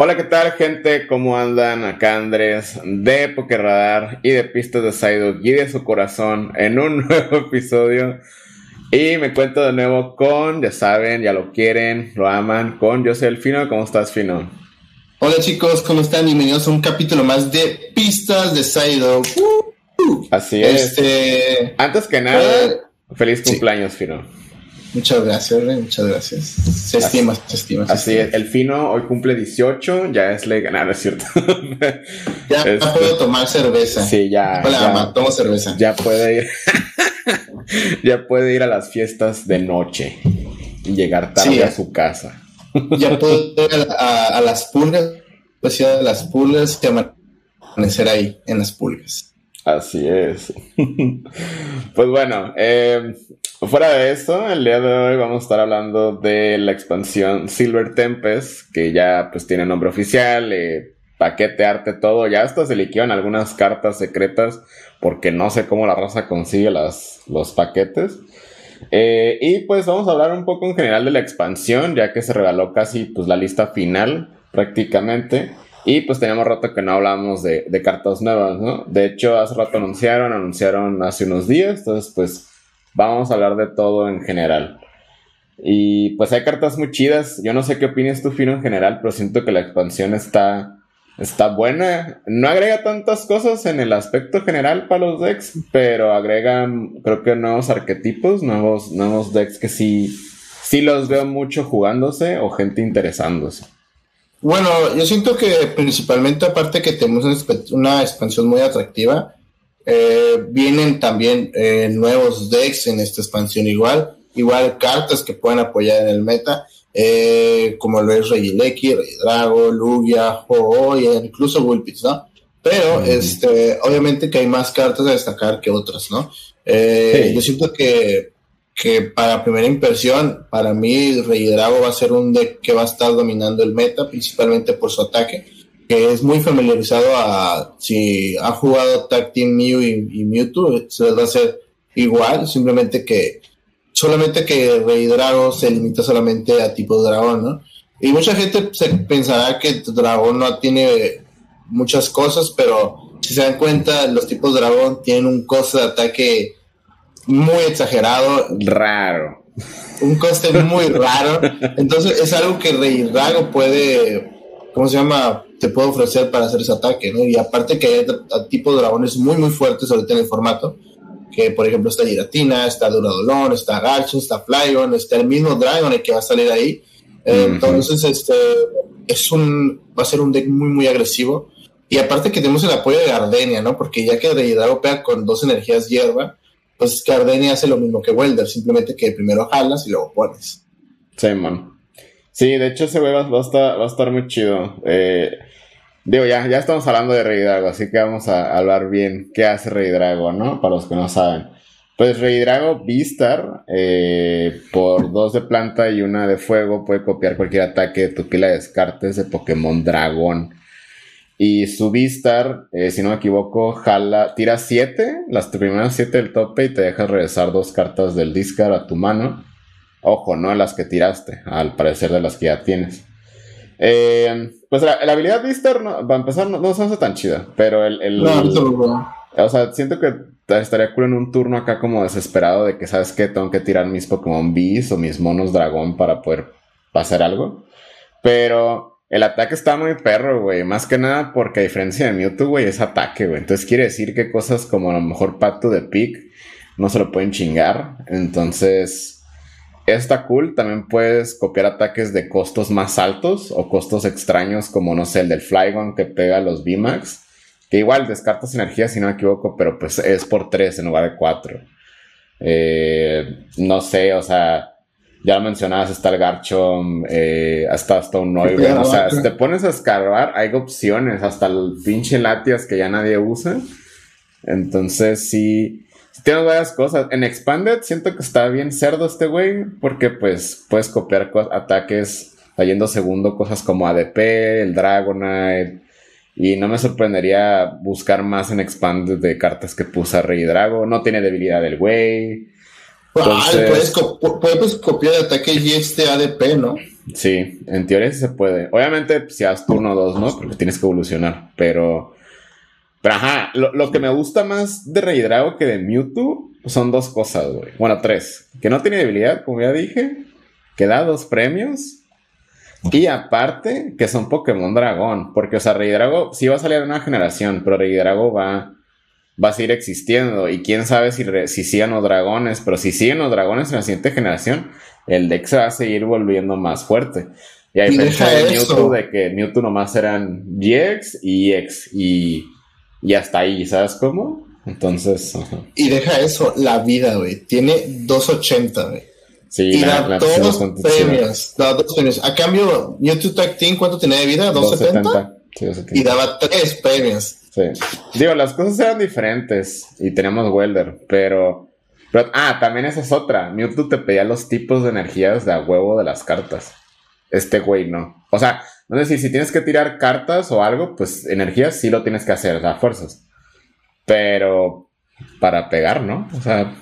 Hola, ¿qué tal, gente? ¿Cómo andan? Acá Andrés de Pokerradar y de Pistas de Saido y de su corazón en un nuevo episodio. Y me cuento de nuevo con, ya saben, ya lo quieren, lo aman, con Yo soy el Fino. ¿Cómo estás, Fino? Hola, chicos, ¿cómo están? Bienvenidos a un capítulo más de Pistas de Saido. Así es. Este, Antes que nada, eh, feliz cumpleaños, Fino. Muchas gracias, Rey, muchas gracias. Se estima, se estima. así es, el fino hoy cumple 18, ya es legal, no, es cierto. ya este, puedo tomar cerveza. Sí, ya. Hola, mamá, tomo cerveza. Ya puede ir. ya puede ir a las fiestas de noche y llegar tarde a su casa. ya puedo ir a, las pulgas, pues ir a las pulgas y amanecer ahí, en las pulgas. Así es. pues bueno, eh, Fuera de eso, el día de hoy vamos a estar hablando de la expansión Silver Tempest, que ya pues tiene nombre oficial, eh, paquete, arte, todo. Ya hasta se liquidan algunas cartas secretas porque no sé cómo la raza consigue las, los paquetes. Eh, y pues vamos a hablar un poco en general de la expansión, ya que se regaló casi pues la lista final prácticamente. Y pues teníamos rato que no hablábamos de, cartas nuevas, ¿no? De hecho, hace rato anunciaron, anunciaron hace unos días, entonces pues vamos a hablar de todo en general. Y pues hay cartas muy chidas. Yo no sé qué opinas tú, Fino, en general, pero siento que la expansión está, está buena. No agrega tantas cosas en el aspecto general para los decks, pero agrega, creo que nuevos arquetipos, nuevos, nuevos decks que sí, sí los veo mucho jugándose o gente interesándose. Bueno, yo siento que principalmente aparte que tenemos una expansión muy atractiva, eh, vienen también eh, nuevos decks en esta expansión igual, igual cartas que pueden apoyar en el meta, eh, como lo es Regileki, Rey Drago, Lugia, ho incluso Vulpix, ¿no? Pero este, obviamente que hay más cartas a destacar que otras, ¿no? Yo siento que, que para primera impresión, para mí Rey Drago va a ser un deck que va a estar dominando el meta, principalmente por su ataque que es muy familiarizado a si ha jugado Tag Team Mew y, Mewtwo, se va a hacer igual, simplemente que solamente que Rey Drago se limita solamente a tipo dragón, ¿no? Y mucha gente se pensará que dragón no tiene muchas cosas, pero si se dan cuenta, los tipos dragón tienen un coste de ataque muy exagerado. Raro. Un coste muy raro. Entonces es algo que Rey Drago puede, ¿cómo se llama? te puede ofrecer para hacer ese ataque, ¿no? Y aparte que hay tipo de dragones muy, muy fuertes ahorita en el formato, que por ejemplo está Giratina, está Duradolón, está Garchon, está Flygon, está el mismo Dragon el que va a salir ahí. Entonces, este, es un, va a ser un deck muy, muy agresivo. Y aparte que tenemos el apoyo de Gardenia, ¿no? Porque ya que Drago pega con dos energías hierba, pues Gardenia hace lo mismo que Welder, simplemente que primero jalas y luego pones. Sí, man. Sí, de hecho ese güey va, a estar, va a estar muy chido. Eh, Digo, ya, ya estamos hablando de Rey Drago, así que vamos a hablar bien qué hace Rey Drago, ¿no? Para los que no saben. Pues Rey Drago Vistar, eh, por dos de planta y una de fuego, puede copiar cualquier ataque de tu pila de descartes de Pokémon Dragón. Y su Vistar, eh, si no me equivoco, jala, tira siete, las primeras siete del tope y te deja regresar dos cartas del discard a tu mano. Ojo, no las que tiraste, al parecer de las que ya tienes. Eh, pues la, habilidad Vistar, no, para empezar, no, se hace tan chida, pero el... el, o sea, siento que estaría cool en un turno acá como desesperado de que, ¿sabes qué? Tengo que tirar mis Pokémon Bees o mis monos dragón para poder pasar algo. Pero el ataque está muy perro, güey. Más que nada porque a diferencia de Mewtwo, güey, es ataque, güey. Entonces quiere decir que cosas como a lo mejor Pacto de Pick no se lo pueden chingar. Entonces está cool. También puedes copiar ataques de costos más altos o costos extraños, como no sé, el del Flygon que pega los VMAX. Que igual descartas energía, si no me equivoco, pero pues es por 3 en lugar de 4. Eh, no sé, o sea, ya lo mencionabas, está el Garchomp, eh, hasta, hasta un. O sea, si te pones a escarbar, hay opciones, hasta el pinche Latias que ya nadie usa. Entonces, sí Tienes varias cosas. En Expanded siento que está bien cerdo este güey, porque pues puedes copiar ataques trayendo segundo, cosas como ADP, el Dragonite. Y no me sorprendería buscar más en Expanded de cartas que puso Rey Drago. No tiene debilidad el güey. Puedes, puedes, copiar ataque y este ADP, ¿no? Sí, en teoría sí se puede. Obviamente, si haces turno 2, ¿no? Porque tienes que evolucionar. Pero. Pero ajá, lo, que me gusta más de Rey que de Mewtwo son dos cosas, güey. Bueno, tres. Que no tiene debilidad, como ya dije. Que da dos premios. Y aparte, que son Pokémon Dragón. Porque, o sea, Rey Drago sí va a salir en una generación, pero Rey Drago va, va a seguir existiendo. Y quién sabe si, si siguen los dragones. Pero si siguen los dragones en la siguiente generación, el deck se va a seguir volviendo más fuerte. Y hay diferencia de Mewtwo de que Mewtwo nomás eran GX y EX. Y, y hasta ahí, ¿sabes cómo? Entonces. Y deja eso, la vida, güey. Tiene 280, güey. Sí, y la, da dos premios. Da dos premios. A cambio, Mewtwo Tag Team, ¿cuánto tenía de vida? ¿270? Y daba tres premios. Sí. Digo, las cosas eran diferentes y teníamos Welder, pero pero, ah, también esa es otra. Mewtwo te pedía los tipos de energías de a huevo de las cartas. Este güey no. O sea, no sé si, si tienes que tirar cartas o algo, pues energías sí lo tienes que hacer, o sea, fuerzas. Pero para pegar, ¿no? O sea.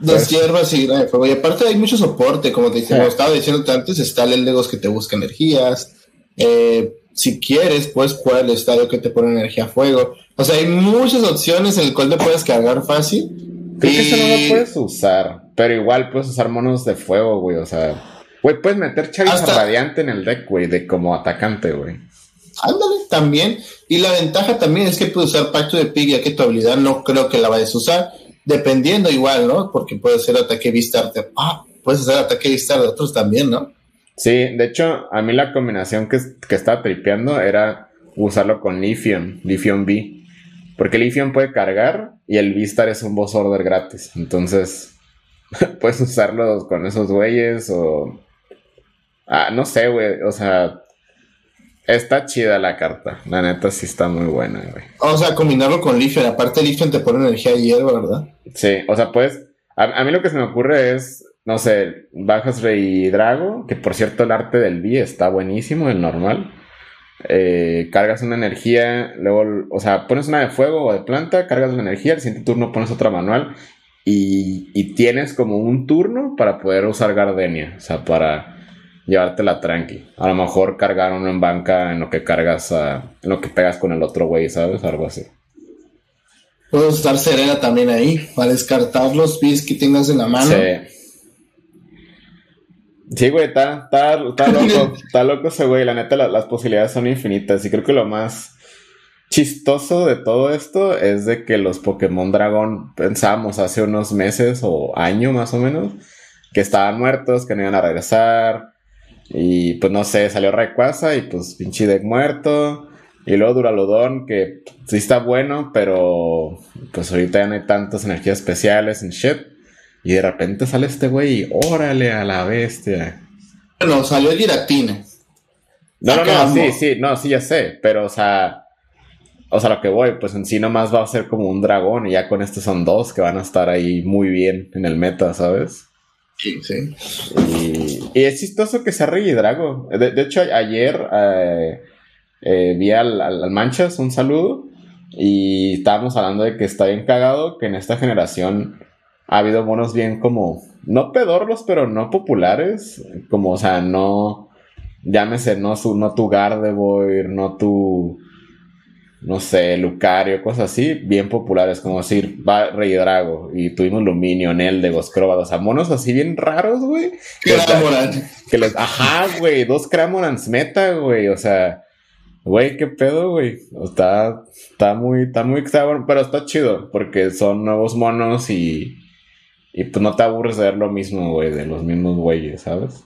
Dos pues, hierbas y Y aparte hay mucho soporte, como te como estaba diciendo antes, está el Legos que te busca energías. Eh, si quieres, puedes jugar el estadio que te pone energía a fuego. O sea, hay muchas opciones en el cual te puedes cargar fácil Creo que eso no lo puedes usar, pero igual puedes usar monos de fuego, güey, o sea... Güey, puedes meter Charizard radiante en el deck, güey, de como atacante, güey. Ándale, también. Y la ventaja también es que puedes usar Pacto de Pig, ya que tu habilidad no creo que la vayas a usar. Dependiendo igual, ¿no? Porque puede ser ataque Vistar de... Ah, puedes hacer ataque Vistar de otros también, ¿no? Sí, de hecho, a mí la combinación que, que estaba tripeando era usarlo con Lithium, Lithium B. Porque Lithium puede cargar y el Vistar es un boss order gratis. Entonces, puedes usarlos con esos güeyes o. Ah, no sé, güey. O sea, está chida la carta. La neta sí está muy buena, güey. O sea, combinarlo con Lithium. Aparte, Lithium te pone energía de hierba, ¿verdad? Sí, o sea, pues. A, mí lo que se me ocurre es. No sé, bajas Rey Drago, que por cierto el arte del B está buenísimo, el normal. Eh, cargas una energía, luego, o sea, pones una de fuego o de planta, cargas una energía, el siguiente turno pones otra manual y, tienes como un turno para poder usar Gardenia, o sea, para llevártela tranqui. A lo mejor cargar uno en banca en lo que cargas, en lo que pegas con el otro güey, ¿sabes? Algo así. Puedes usar Serena también ahí, para descartar los bis que tengas en la mano. Sí. Sí, güey, está, está, está loco, está loco ese güey. La neta, las posibilidades son infinitas. Y creo que lo más chistoso de todo esto es de que los Pokémon Dragón pensábamos hace unos meses o año más o menos que estaban muertos, que no iban a regresar. Y pues no sé, salió Rayquaza y pues pinche deck muerto. Y luego Duraludon, que sí está bueno, pero pues ahorita ya no hay tantas energías especiales en shit. Y de repente sale este güey y órale a la bestia. Bueno, salió Giratina. No, no, no, sí, sí, no, sí, ya sé. Pero, o sea, o sea, lo que voy, pues en sí nomás va a ser como un dragón y ya con este son dos que van a estar ahí muy bien en el meta, ¿sabes? Sí, sí. Y, es chistoso que sea Rey y Drago. De, hecho, ayer eh, eh, vi al, al, Manchas un saludo y estábamos hablando de que está bien cagado que en esta generación ha habido monos bien como, no pedorlos, pero no populares, como, o sea, no, llámese, no, su, no tu Gardevoir, no tu, no sé, Lucario, cosas así, bien populares, como decir, va Rey Drago, y tuvimos Luminion, Eldegos, Crobat, o sea, monos así bien raros, güey. Que les, ajá, güey, dos Cramorants meta, güey, o sea, Güey, qué pedo, güey. Está, está muy, está muy, pero está chido, porque son nuevos monos y, y pues no te aburres de ver lo mismo, güey, de los mismos güeyes, ¿sabes?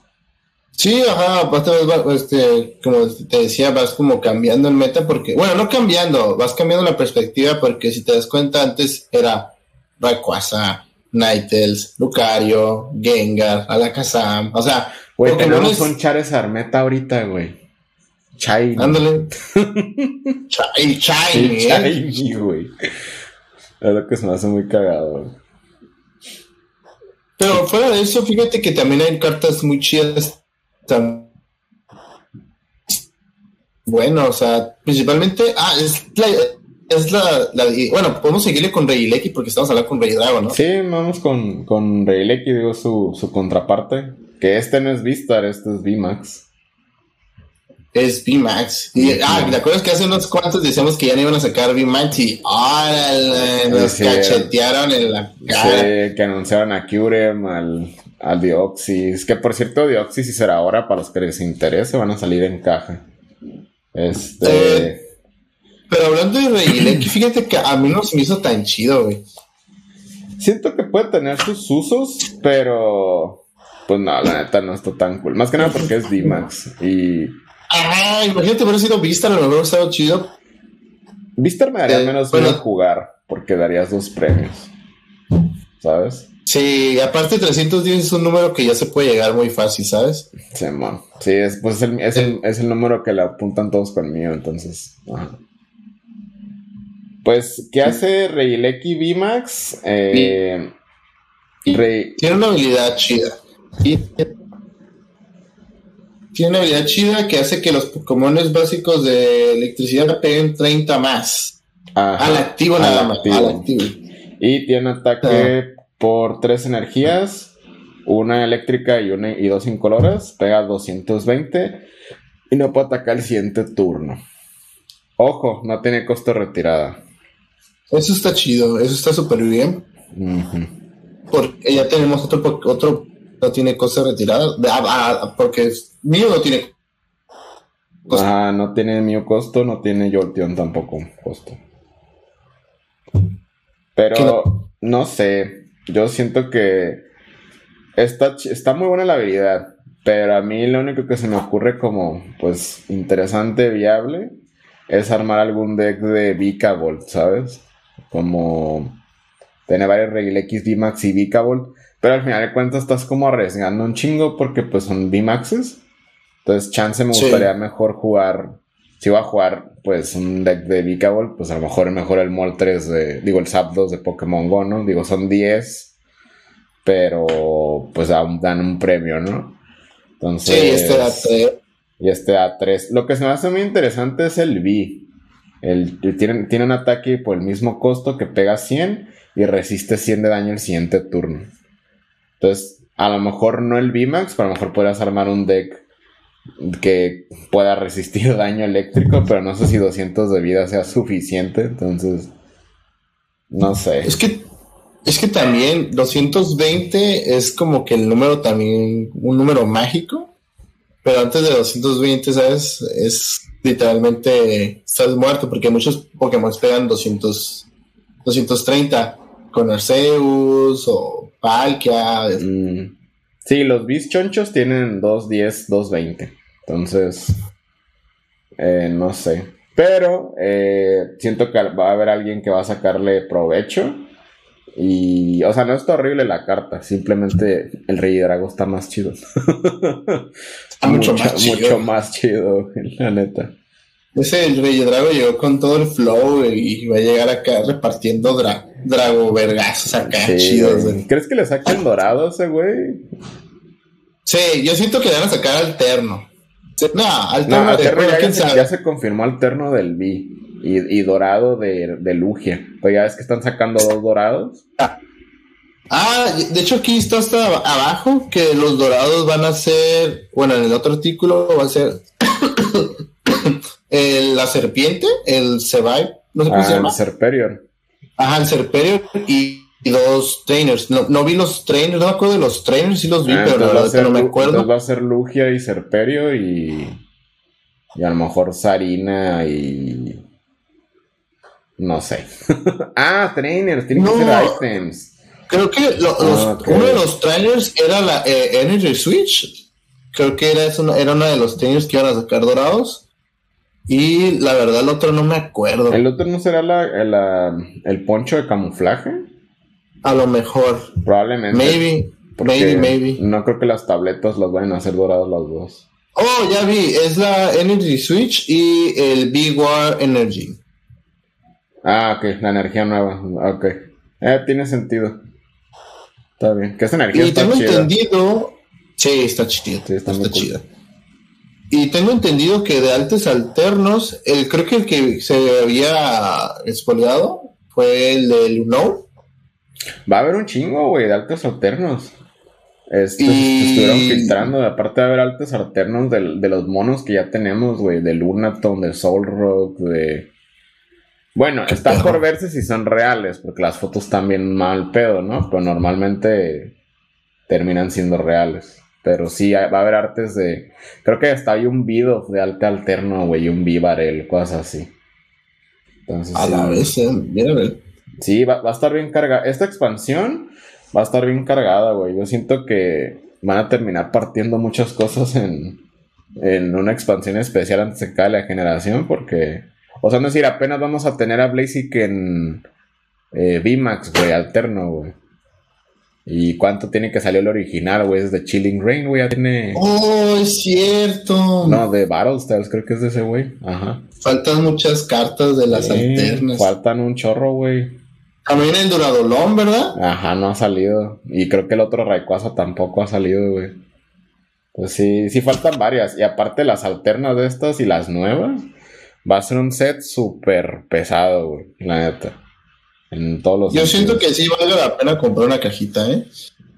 Sí, ajá, este, como te decía, vas como cambiando el meta porque, bueno, no cambiando, vas cambiando la perspectiva porque si te das cuenta antes era Rayquaza, Nightels, Lucario, Gengar, Alakazam, o sea... Güey, tenemos es... un Charizard meta ahorita, güey. Chai. Ándale. Chai, Chai, Chai, güey. Es lo que se me hace muy cagado, güey. Pero fuera de eso, fíjate que también hay cartas muy chidas. Bueno, o sea, principalmente. Ah, es la. Bueno, podemos seguirle con Reileki porque estamos hablando con Rey Drago, ¿no? Sí, vamos con, con Reileki, digo, su, su contraparte. Que este no es Vistar, este es VMAX. Es VMAX. Y, ah, ¿te acuerdas que hace unos cuantos decíamos que ya no iban a sacar VMAX y órale, nos cachetearon en la cara? Sí, que anunciaron a Curem, al, al Dioxis. Que por cierto, Dioxis y será ahora para los que les interese, van a salir en caja. Este. Eh, pero hablando de Rey fíjate que a mí no se me hizo tan chido, güey. Siento que puede tener sus usos, pero. Pues no, la neta no está tan cool. Más que nada porque es D-Max. Y. Ah, imagínate hubiera sido Vistar, lo hubiera estado chido. Vistar me daría eh, menos bueno, jugar, porque darías dos premios. ¿Sabes? Sí, aparte 310 es un número que ya se puede llegar muy fácil, ¿sabes? Sí, man. Sí, es, pues es, el, es, el, es el número que le apuntan todos conmigo, entonces. Ajá. Pues, ¿qué hace Reileki VMAX? Eh, Tiene una habilidad chida. Tiene una habilidad chida que hace que los Pokémon básicos de electricidad peguen 30 más. al activo nada más. Al activo. Y tiene ataque por tres energías, una eléctrica y, una, y dos incoloras. Pega 220 y no puede atacar el siguiente turno. Ojo, no tiene costo retirada. Eso está chido, eso está súper bien. Porque ya tenemos otro, otro no tiene costo retirada. Ah, ah, porque mío no tiene costo. Ah, no tiene mío costo, no tiene Jolteon tampoco costo. Pero no? sé, yo siento que está, está muy buena la habilidad, pero a mí lo único que se me ocurre como pues interesante, viable, es armar algún deck de Vikavolt, ¿sabes? como tener varios Regil X, VMAX y V-Cable, pero al final de cuentas estás como arriesgando un chingo porque pues son VMAXs. Entonces, chance me gustaría mejor jugar. Si voy a jugar, pues, un deck de V-Cable, pues a lo mejor mejor el Mol 3 de. Digo, el Zap 2 de Pokémon Go, ¿no? Digo, son 10. Pero, pues dan un premio, ¿no? Entonces. Sí, este A3. Y este A3. Lo que se me hace muy interesante es el V. El, tiene, tiene, un ataque por el mismo costo que pega 100 y resiste 100 de daño el siguiente turno. Entonces, a lo mejor no el VMAX, pero a lo mejor podrías armar un deck que pueda resistir daño eléctrico, pero no sé si 200 de vida sea suficiente. Entonces, no sé. Es que, es que también 220 es como que el número también, un número mágico. Pero antes de 220, ¿sabes? Es literalmente estás muerto porque muchos Pokémon pegan 200, 230 con Arceus o Palkia. Mm. Sí, los chonchos tienen 210, 220. Entonces, eh, no sé. Pero eh, siento que va a haber alguien que va a sacarle provecho. Y, o sea, no está horrible la carta, simplemente el Rey Drago está más chido. Está mucho, más chido. Mucho más chido, la neta. Ese el Rey Drago llegó con todo el flow y va a llegar acá repartiendo Drago vergazos acá chidos. ¿Crees que le saquen dorado a ese güey? Sí, yo siento que le van a sacar alterno. No, alterno, no, alterno ya, ya, se confirmó alterno del B y, dorado de, de Lugia. Pues ya es que están sacando dos dorados. Ah. de hecho aquí está hasta abajo que los dorados van a ser, bueno, en el otro artículo va a ser la serpiente, el Sebai, no sé cómo se ah, llama. El Serperior. Ajá, el Serperior y, dos trainers. No, no, vi los trainers, no me acuerdo de los trainers, sí los vi, ah, pero la verdad no me acuerdo. va a ser Lugia y Serperio y. Y a lo mejor Sarina y. No sé. ah, trainers, tienen que ser items. Creo que ah, uno de los trainers era la eh, Energy Switch. Creo que era, eso, era uno de los trainers que iban a sacar dorados. Y la verdad, el otro no me acuerdo. ¿El otro no será la, el poncho de camuflaje? A lo mejor. Probablemente. Maybe, maybe, maybe. No creo que las tabletas las vayan a hacer doradas las dos. Oh, ya vi, es la Energy Switch y el Big War Energy. Ah, ok, la energía nueva. Ok. Eh, tiene sentido. Está bien. Que esa energía y tengo entendido. Sí, está chido. Sí, está, está chida. Y tengo entendido que de altos alternos, el, creo que el que se había expoliado fue el de Luno. Va a haber un chingo, güey, de altos alternos. Y... estuvieron filtrando, aparte de haber altos alternos de, los monos que ya tenemos, güey, de Lunaton, de Soul Rock, de... Bueno, está por verse si son reales, porque las fotos también mal pedo, ¿no? Pero normalmente terminan siendo reales. Pero sí, va a haber artes de... Creo que hasta hay un Vido de arte alterno, güey, y un Vivarel, cosas así. Entonces, a la vez, eh, mira, Sí, va, va, a estar bien cargada. Esta expansión va a estar bien cargada, güey. Yo siento que van a terminar partiendo muchas cosas en, en una expansión especial antes de que la generación, porque, o sea, no es decir, apenas vamos a tener a Blazic en eh, VMAX, güey, alterno, güey. ¿Y cuánto tiene que salir el original, güey? Es de Chilling Rain, güey, ya tiene... ¡Oh, es cierto! No, de Battlestars, creo que es de ese güey. Ajá. Faltan muchas cartas de las alternas. Faltan un chorro, güey. También el Duradolón, ¿verdad? Ajá, no ha salido. Y creo que el otro Rayquaza tampoco ha salido, güey. Pues sí, sí faltan varias. Y aparte las alternas de estas y las nuevas, va a ser un set súper pesado, güey. La neta. En todos los. Yo siento que sí vale la pena comprar una cajita, ¿eh?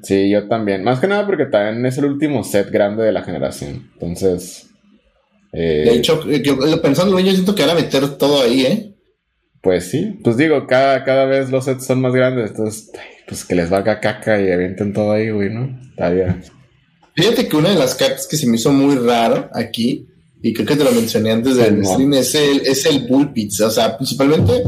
Sí, yo también. Más que nada porque también es el último set grande de la generación. Entonces. Eh... De hecho, yo, pensando, yo siento que van a meter todo ahí, ¿eh? Pues sí, pues digo, cada, cada vez los sets son más grandes, entonces, pues que les valga caca y avienten todo ahí, güey, ¿no? Está bien. Fíjate que una de las cartas que se me hizo muy raro aquí, y creo que te lo mencioné antes del stream, es el, es el. O sea, principalmente,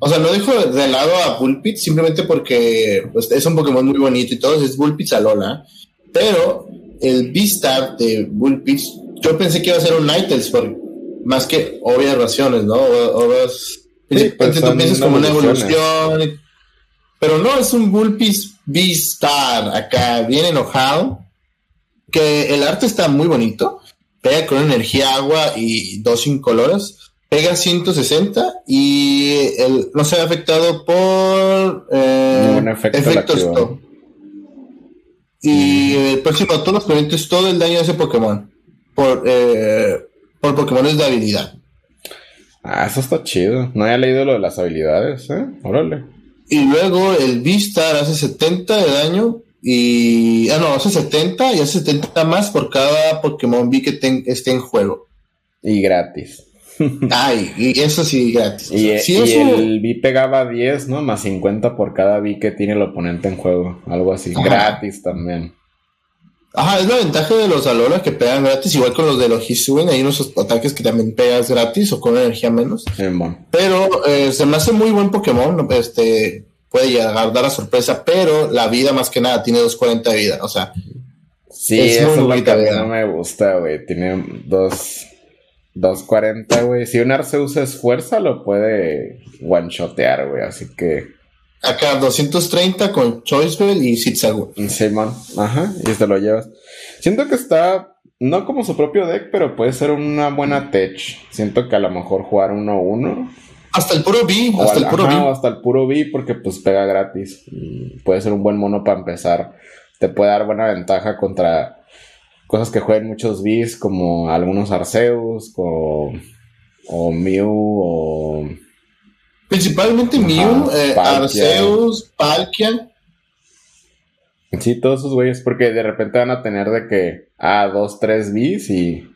o sea, no dejo de lado a Bullpits simplemente porque pues, es un Pokémon muy bonito y todo, es Bullpits Alola. Pero el Beastar de Bullpits, yo pensé que iba a ser un Nightels, por más que obvias razones, ¿no? obvias Sí, pues tú piensas como una evolución. Pero no, es un Bullpix V-Star acá, bien enojado. Que el arte está muy bonito. Pega con energía agua y dos incoloras. Pega 160 y el, no se ha afectado por eh, efecto efectos. Y el próximo turno es todo el daño de ese Pokémon. Por, eh, por Pokémon de habilidad. Ah, eso está chido. No había leído lo de las habilidades, ¿eh? Órale. Y luego el V-Star hace 70 de daño y... Ah, no, hace 70 y hace 70 más por cada Pokémon V que esté en juego. Y gratis. Ay, y eso sí, gratis. Y, el V pegaba 10, ¿no? Más 50 por cada V que tiene el oponente en juego. Algo así. Gratis también. Ajá, es la ventaja de los Alola que pegan gratis, igual con los de los Hisuben, hay unos ataques que también pegas gratis o con energía menos. Pero eh, se me hace muy buen Pokémon, este puede llegar a dar la sorpresa, pero la vida más que nada tiene 240 de vida, o sea. Sí, eso es lo que a mí no me gusta, güey. Tiene dos, 240, güey. Si un Arceus es fuerza, lo puede one-shotear, güey, así que... Acá 230 con Choicebell y Zigzagoon. Simon, ajá, y te lo llevas. Siento que está, no como su propio deck, pero puede ser una buena tech. Siento que a lo mejor jugar 1-1. Hasta el puro B, hasta el puro ajá, hasta el puro B, porque pues pega gratis. puede ser un buen mono para empezar. Te puede dar buena ventaja contra cosas que jueguen muchos Bs, como algunos Arceus, o, o Mew, o Principalmente Mew, eh, Arceus, Palkia. Sí, todos esos güeyes, porque de repente van a tener de que, ah, dos, tres bis y,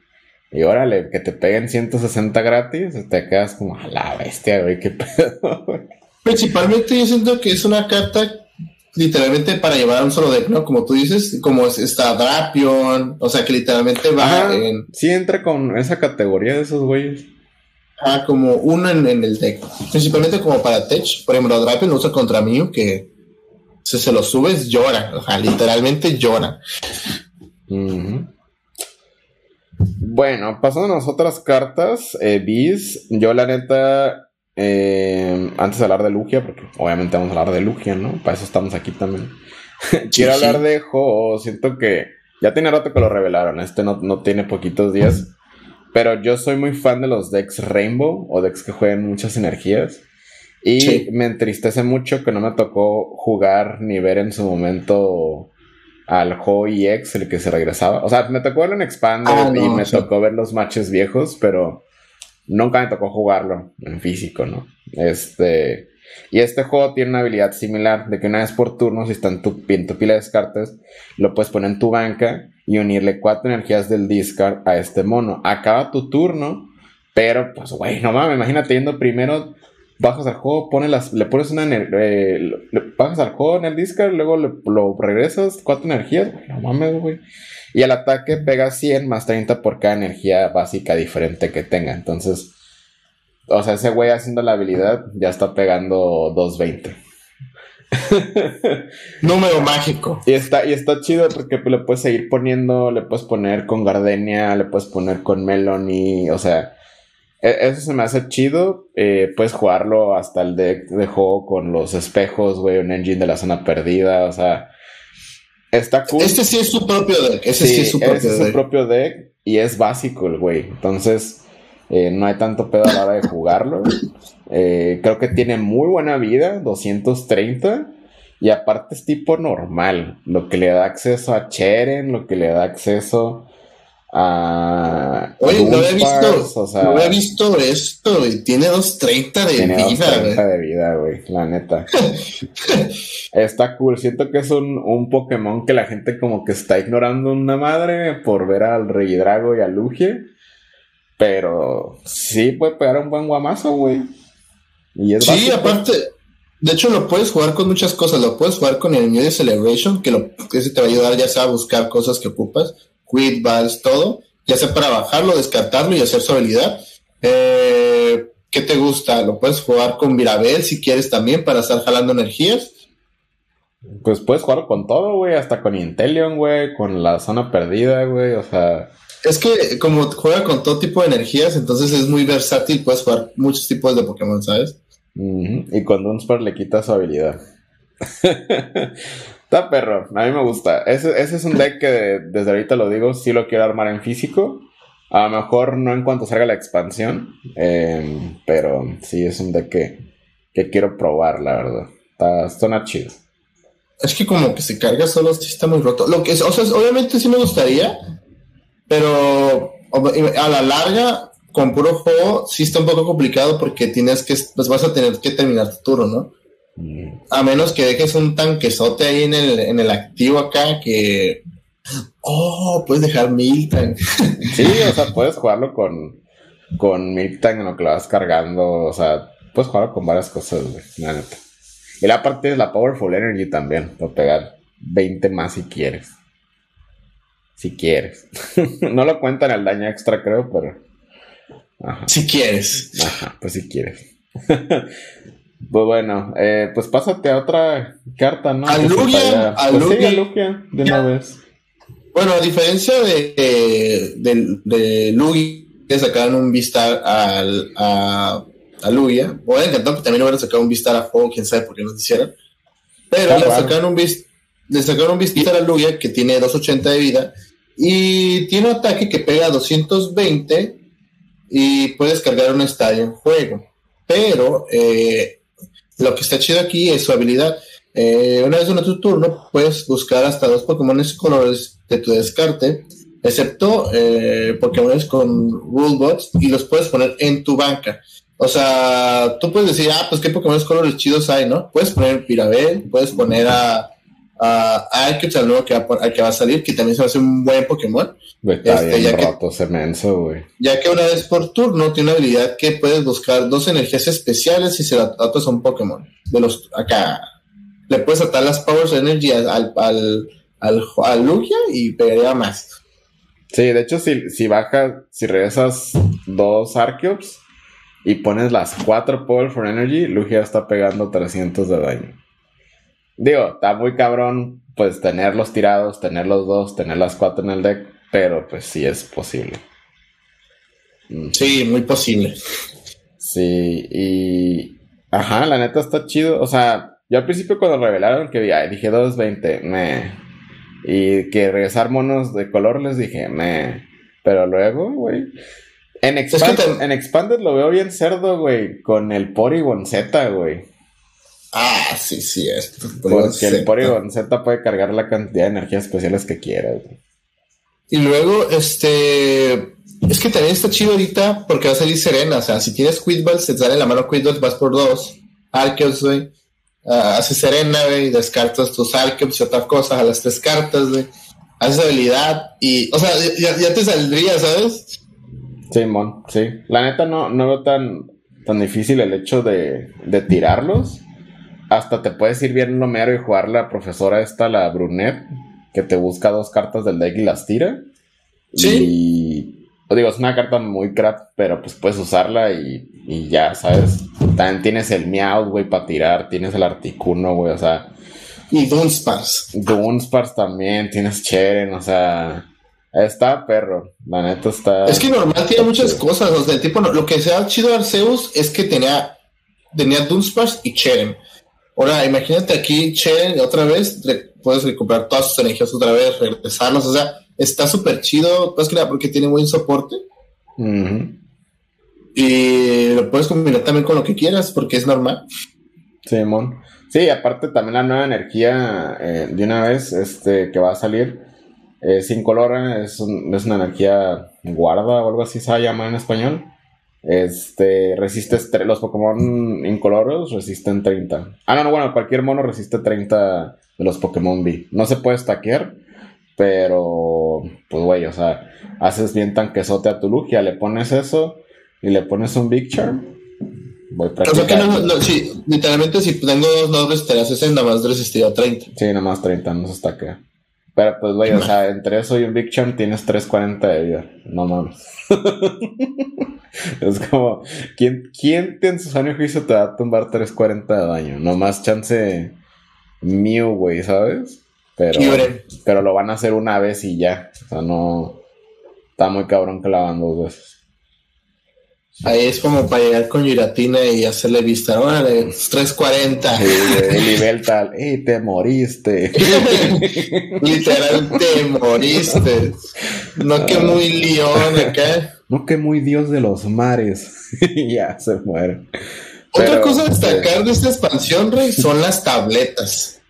y órale, que te peguen 160 gratis, te quedas como a la bestia, güey, qué pedo, Principalmente yo siento que es una carta literalmente para llevar a un solo deck, ¿no? Como tú dices, como está Drapion, o sea que literalmente va en... Sí, entra con esa categoría de esos güeyes. Ah, como uno en, el deck. Principalmente como para Tech. Por ejemplo, Drapion lo usa contra Mew, que si se lo subes, llora. O sea, literalmente llora. Bueno, pasando a las otras cartas, eh, yo la neta, eh, antes de hablar de Lugia, porque obviamente vamos a hablar de Lugia, ¿no? Para eso estamos aquí también. Quiero hablar de Ho, siento que ya tiene rato que lo revelaron, este no, no tiene poquitos días. Pero yo soy muy fan de los decks Rainbow o decks que juegan muchas energías. Y me entristece mucho que no me tocó jugar ni ver en su momento al Ho EX, el que se regresaba. O sea, me tocó verlo en Expander ah, y me tocó ver los matches viejos, pero nunca me tocó jugarlo en físico, ¿no? Este. Y este juego tiene una habilidad similar, de que una vez por turno, si está en tu, pila de descartes, lo puedes poner en tu banca y unirle cuatro energías del discard a este mono. Acaba tu turno, pero pues, güey, no mames, imagínate yendo primero, bajas al juego, pones las, le pones una, eh, le bajas al juego en el discard, luego lo regresas, cuatro energías, no mames, güey. Y el ataque pega 100 más 30 por cada energía básica diferente que tenga. Entonces, o sea, ese güey haciendo la habilidad ya está pegando 220. Número mágico. Y está, y está chido porque le puedes seguir poniendo, le puedes poner con Gardenia, le puedes poner con Melony, o sea, e, eso se me hace chido. Eh, puedes jugarlo hasta el deck de juego con los espejos, güey, un engine de la zona perdida, o sea, está cool. Este sí es su propio deck, ese sí, es su propio deck. Es su propio deck y es básico el güey, entonces eh, no hay tanto pedo a la hora de jugarlo. Eh, creo que tiene muy buena vida, 230. Y aparte es tipo normal, lo que le da acceso a Cheren, lo que le da acceso a... Oye, no he visto, no he visto esto, y tiene 230 de tiene vida. 230 de vida, güey, la neta. está cool, siento que es un, un, Pokémon que la gente como que está ignorando una madre por ver al Rey Drago y a Lugie. Pero sí puede pegar un buen guamazo, güey. sí, aparte, de hecho lo puedes jugar con muchas cosas. Lo puedes jugar con el New Celebration, que, lo, que ese te va a ayudar ya sea a buscar cosas que ocupas, quit, balls, todo. Ya sea para bajarlo, descartarlo y hacer su habilidad. Eh, ¿Qué te gusta? Lo puedes jugar con Mirabel si quieres también para estar jalando energías. Pues puedes jugar con todo, güey, hasta con Intelion, güey, con la zona perdida, güey, o sea... Es que como juega con todo tipo de energías, entonces es muy versátil, puedes jugar muchos tipos de Pokémon, ¿sabes? Y con Dunsparce le quita su habilidad. Perro, a mí me gusta. Ese, es un deck que desde ahorita lo digo, sí lo quiero armar en físico. A lo mejor no en cuanto salga la expansión, em, pero sí es un deck que, quiero probar, la verdad. Está, suena chido. Es que como que se carga solo, sí está muy roto. Lo que o sea, obviamente sí me gustaría, pero a la larga, con puro juego, sí está un poco complicado porque tienes que, pues vas a tener que terminar tu turno, ¿no? A menos que dejes un tanquesote ahí en el, en el activo acá que. Oh, puedes dejar Miltank. Sí, o sea, puedes jugarlo con, con Miltank en lo que lo vas cargando. O sea, puedes jugarlo con varias cosas, la neta. Y la parte es la Powerful Energy también, para pegar 20 más si quieres. Si quieres. no lo cuentan el daño extra, creo, pero. Si quieres. Ajá, pues si quieres. pues bueno, eh, pues pásate a otra carta, ¿no? Alugia, Alugia. Pues de una vez. Bueno, a diferencia de, de, de, Lugia, que sacaron un Vistar al, a, a Lugia, o encantado que también hubieran sacado un Vistar a Fuego, quién sabe por qué no hicieron. Pero le sacaron un Vistar le sacaron un Vistar a Lugia que tiene 280 de vida y tiene un ataque que pega 220 y puedes cargar un estadio en juego. Pero eh, lo que está chido aquí es su habilidad. Eh, una vez en tu turno puedes buscar hasta dos Pokémon colores de tu descarte, excepto eh, Pokémon con Rulebots, y los puedes poner en tu banca. O sea, tú puedes decir, ah, pues qué Pokémon colores chidos hay, ¿no? Puedes poner Pirabel, puedes poner a a Arceus, al nuevo que va, al que va a salir, que también se va a hacer un buen Pokémon. Este, ya que, Ya que una vez por turno tiene una habilidad que puedes buscar dos energías especiales y se la atas a un Pokémon. De los acá. Le puedes atar las Powers Energy al, al, al, Lugia y pegaría más. Sí, de hecho, si, si bajas, si regresas dos Arceus y pones las cuatro Power for Energy, Lugia está pegando 300 de daño. Digo, está muy cabrón, pues tenerlos tirados, tener los dos, tener las cuatro en el deck, pero pues sí es posible. Mm. Sí, muy posible. Sí, y. Ajá, la neta está chido. O sea, yo al principio cuando revelaron que dije 220, me. Y que regresar monos de color les dije, me. Pero luego, güey. En, en Expanded lo veo bien cerdo, güey. Con el Porygon Z, güey. Ah, sí, sí, esto. Porque el Porygon Z puede cargar la cantidad de energías especiales que quiera. Y luego, este. Es que también está chido ahorita porque va a salir Serena. O sea, si tienes Quidballs, te sale la mano Quidballs, vas por dos. Arceus, güey. Ah, haces Serena, güey, descartas tus Arceus y otras cosas a las tres cartas, güey. Haces habilidad y, o sea, ya, ya te saldría, ¿sabes? Simón, sí. La neta no, no veo tan, tan difícil el hecho de, de tirarlos. Hasta te puedes ir bien mero y jugar la profesora esta, la Brunet, que te busca dos cartas del deck y las tira. Sí. Y digo, es una carta muy crap, pero pues puedes usarla y, y ya, ¿sabes? También tienes el Meow, güey, para tirar, tienes el Articuno, güey, o sea. Y Dunsparce. Dunsparce también, tienes Cheren, o sea. Está perro, la neta está. Es que normal tiene muchas cosas, o sea, el tipo, lo que sea chido de Arceus es que tenía, tenía Dunsparce y Cheren. Ahora, imagínate aquí Cheren otra vez, puedes recuperar todas sus energías otra vez, regresarlas, o sea, está súper chido, más que nada porque tiene buen soporte. Y lo puedes combinar también con lo que quieras, porque es normal. Simón. Sí, aparte también la nueva energía eh, de una vez este, que va a salir eh, sin color es, es, una energía guarda o algo así se llama en español. Este, resiste los Pokémon incoloros resisten 30. Ah, no, no, bueno, cualquier mono resiste 30 de los Pokémon B. No se puede stackear, pero, pues, güey, o sea, haces bien tanquesote a tu Lugia, le pones eso y le pones un Big Charm. Voy o sea que no, no, sí, literalmente si tengo dos nombres te haces nada más resistiría 30. Sí, nada más 30, no se stackea. Pero pues, güey, o sea, entre eso y un Big Charm tienes 340 de vida. No mames. es como, ¿quién, ¿quién en su sano juicio te va a tumbar 340 de daño? Nomás chance mío, güey, ¿sabes? Pero, pero lo van a hacer una vez y ya. O sea, no. Está muy cabrón que la dos veces. Ahí es como para llegar con Giratina y hacerle vista. Órale, 340. Sí, el nivel tal. ¡Ey, te moriste! Literal, te moriste. No que muy león acá. No que muy dios de los mares. ya se muere. Otra cosa a destacar de esta expansión, Rey, son las tabletas.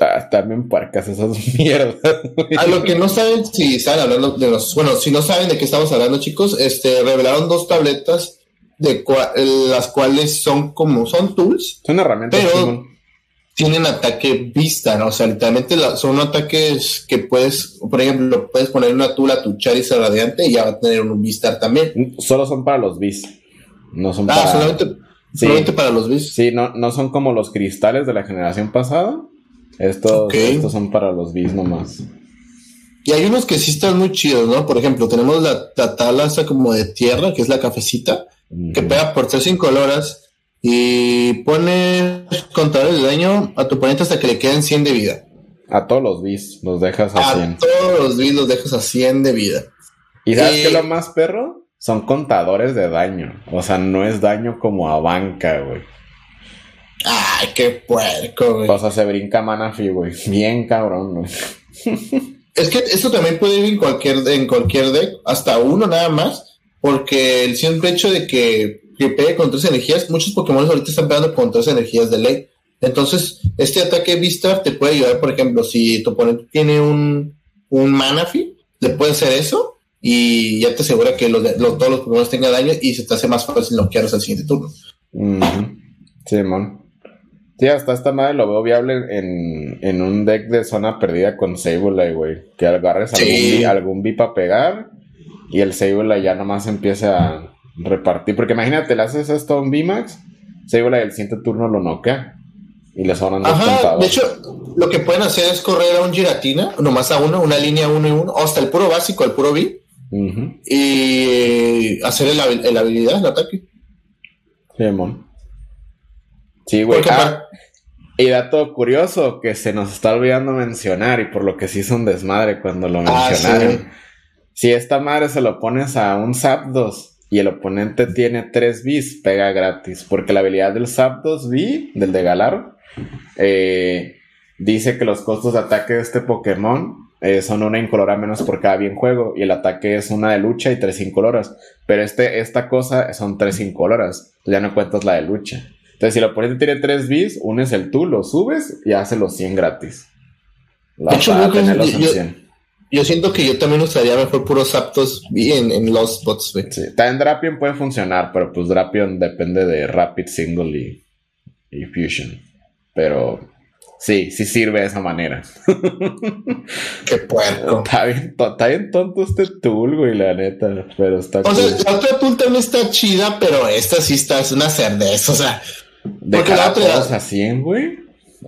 Ah, también parcas esas mierdas. A lo que no saben si están hablando de los, bueno, si no saben de qué estamos hablando, chicos, este revelaron dos tabletas de las cuales son como son tools, son herramientas, pero tienen ataque vista, ¿no? O sea, literalmente son ataques que puedes, por ejemplo, puedes poner una tool a tu Charizard radiante y ya va a tener un Vistar también. Solo son para los bis. No son ah, para. solamente, solamente para los bis. Sí, no, no son como los cristales de la generación pasada estos, estos son para los bis nomás. Y hay unos que sí están muy chidos, ¿no? Por ejemplo, tenemos la, la tabla como de tierra, que es la cafecita, que pega por tres incoloras y pone contadores de daño a tu oponente hasta que le queden 100 de vida. A todos los bis los dejas a, 100. A todos los bis los dejas a 100 de vida. ¿Y sabes qué es lo más perro? Son contadores de daño. O sea, no es daño como a banca, güey. Ay, qué puerco, güey. O sea, se brinca Manafi, güey. Bien cabrón, güey. Es que esto también puede ir en cualquier, en cualquier deck, hasta uno nada más, porque el simple hecho de que, que pegue con tres energías, muchos Pokémon ahorita están pegando con tres energías de ley. Entonces, este ataque Vistar te puede ayudar, por ejemplo, si tu oponente tiene un, un Manafi, le puede hacer eso y ya te asegura que los, todos los Pokémon tengan daño y se te hace más fácil noquearlos al siguiente turno. Sí, man. Sí, hasta esta madre lo veo viable en, un deck de zona perdida con Sableye, güey. Que agarres algún, algún B para pegar y el Sableye ya nomás empieza a repartir. Porque imagínate, le haces esto a un B-Max, Sableye el siguiente turno lo noquea y le sobran dos Ajá, de hecho, lo que pueden hacer es correr a un Giratina, nomás a uno, una línea uno y uno, o hasta el puro básico, el puro B, y hacer el, habilidad, el ataque. Sí, mon. Sí, güey. Ah, y dato curioso que se nos está olvidando mencionar y por lo que sí hizo un desmadre cuando lo ah, mencionaron. Si esta madre se lo pones a un Zapdos y el oponente tiene 3 bis, pega gratis. Porque la habilidad del Zapdos B, del de Galar, eh, dice que los costos de ataque de este Pokémon eh, son una incolora menos por cada bien juego. Y el ataque es una de lucha y tres incoloras. Pero este, esta cosa son tres incoloras. Ya no cuentas la de lucha. Entonces, si la oponente tiene 3 bis, unes el tú, lo subes y hace los 100 gratis. de hecho, yo, siento que yo también usaría mejor puros aptos en, en los spots, güey. Sí, también Drapion puede funcionar, pero pues Drapion depende de Rapid Single y y Fusion. Pero sí, sí sirve de esa manera. Qué puerco. Está bien, está bien tonto este tool, güey, la neta. Pero está O sea, la otra tool también está chida, pero esta sí está, es una cerdez, o sea. De porque la otra- a 100, güey.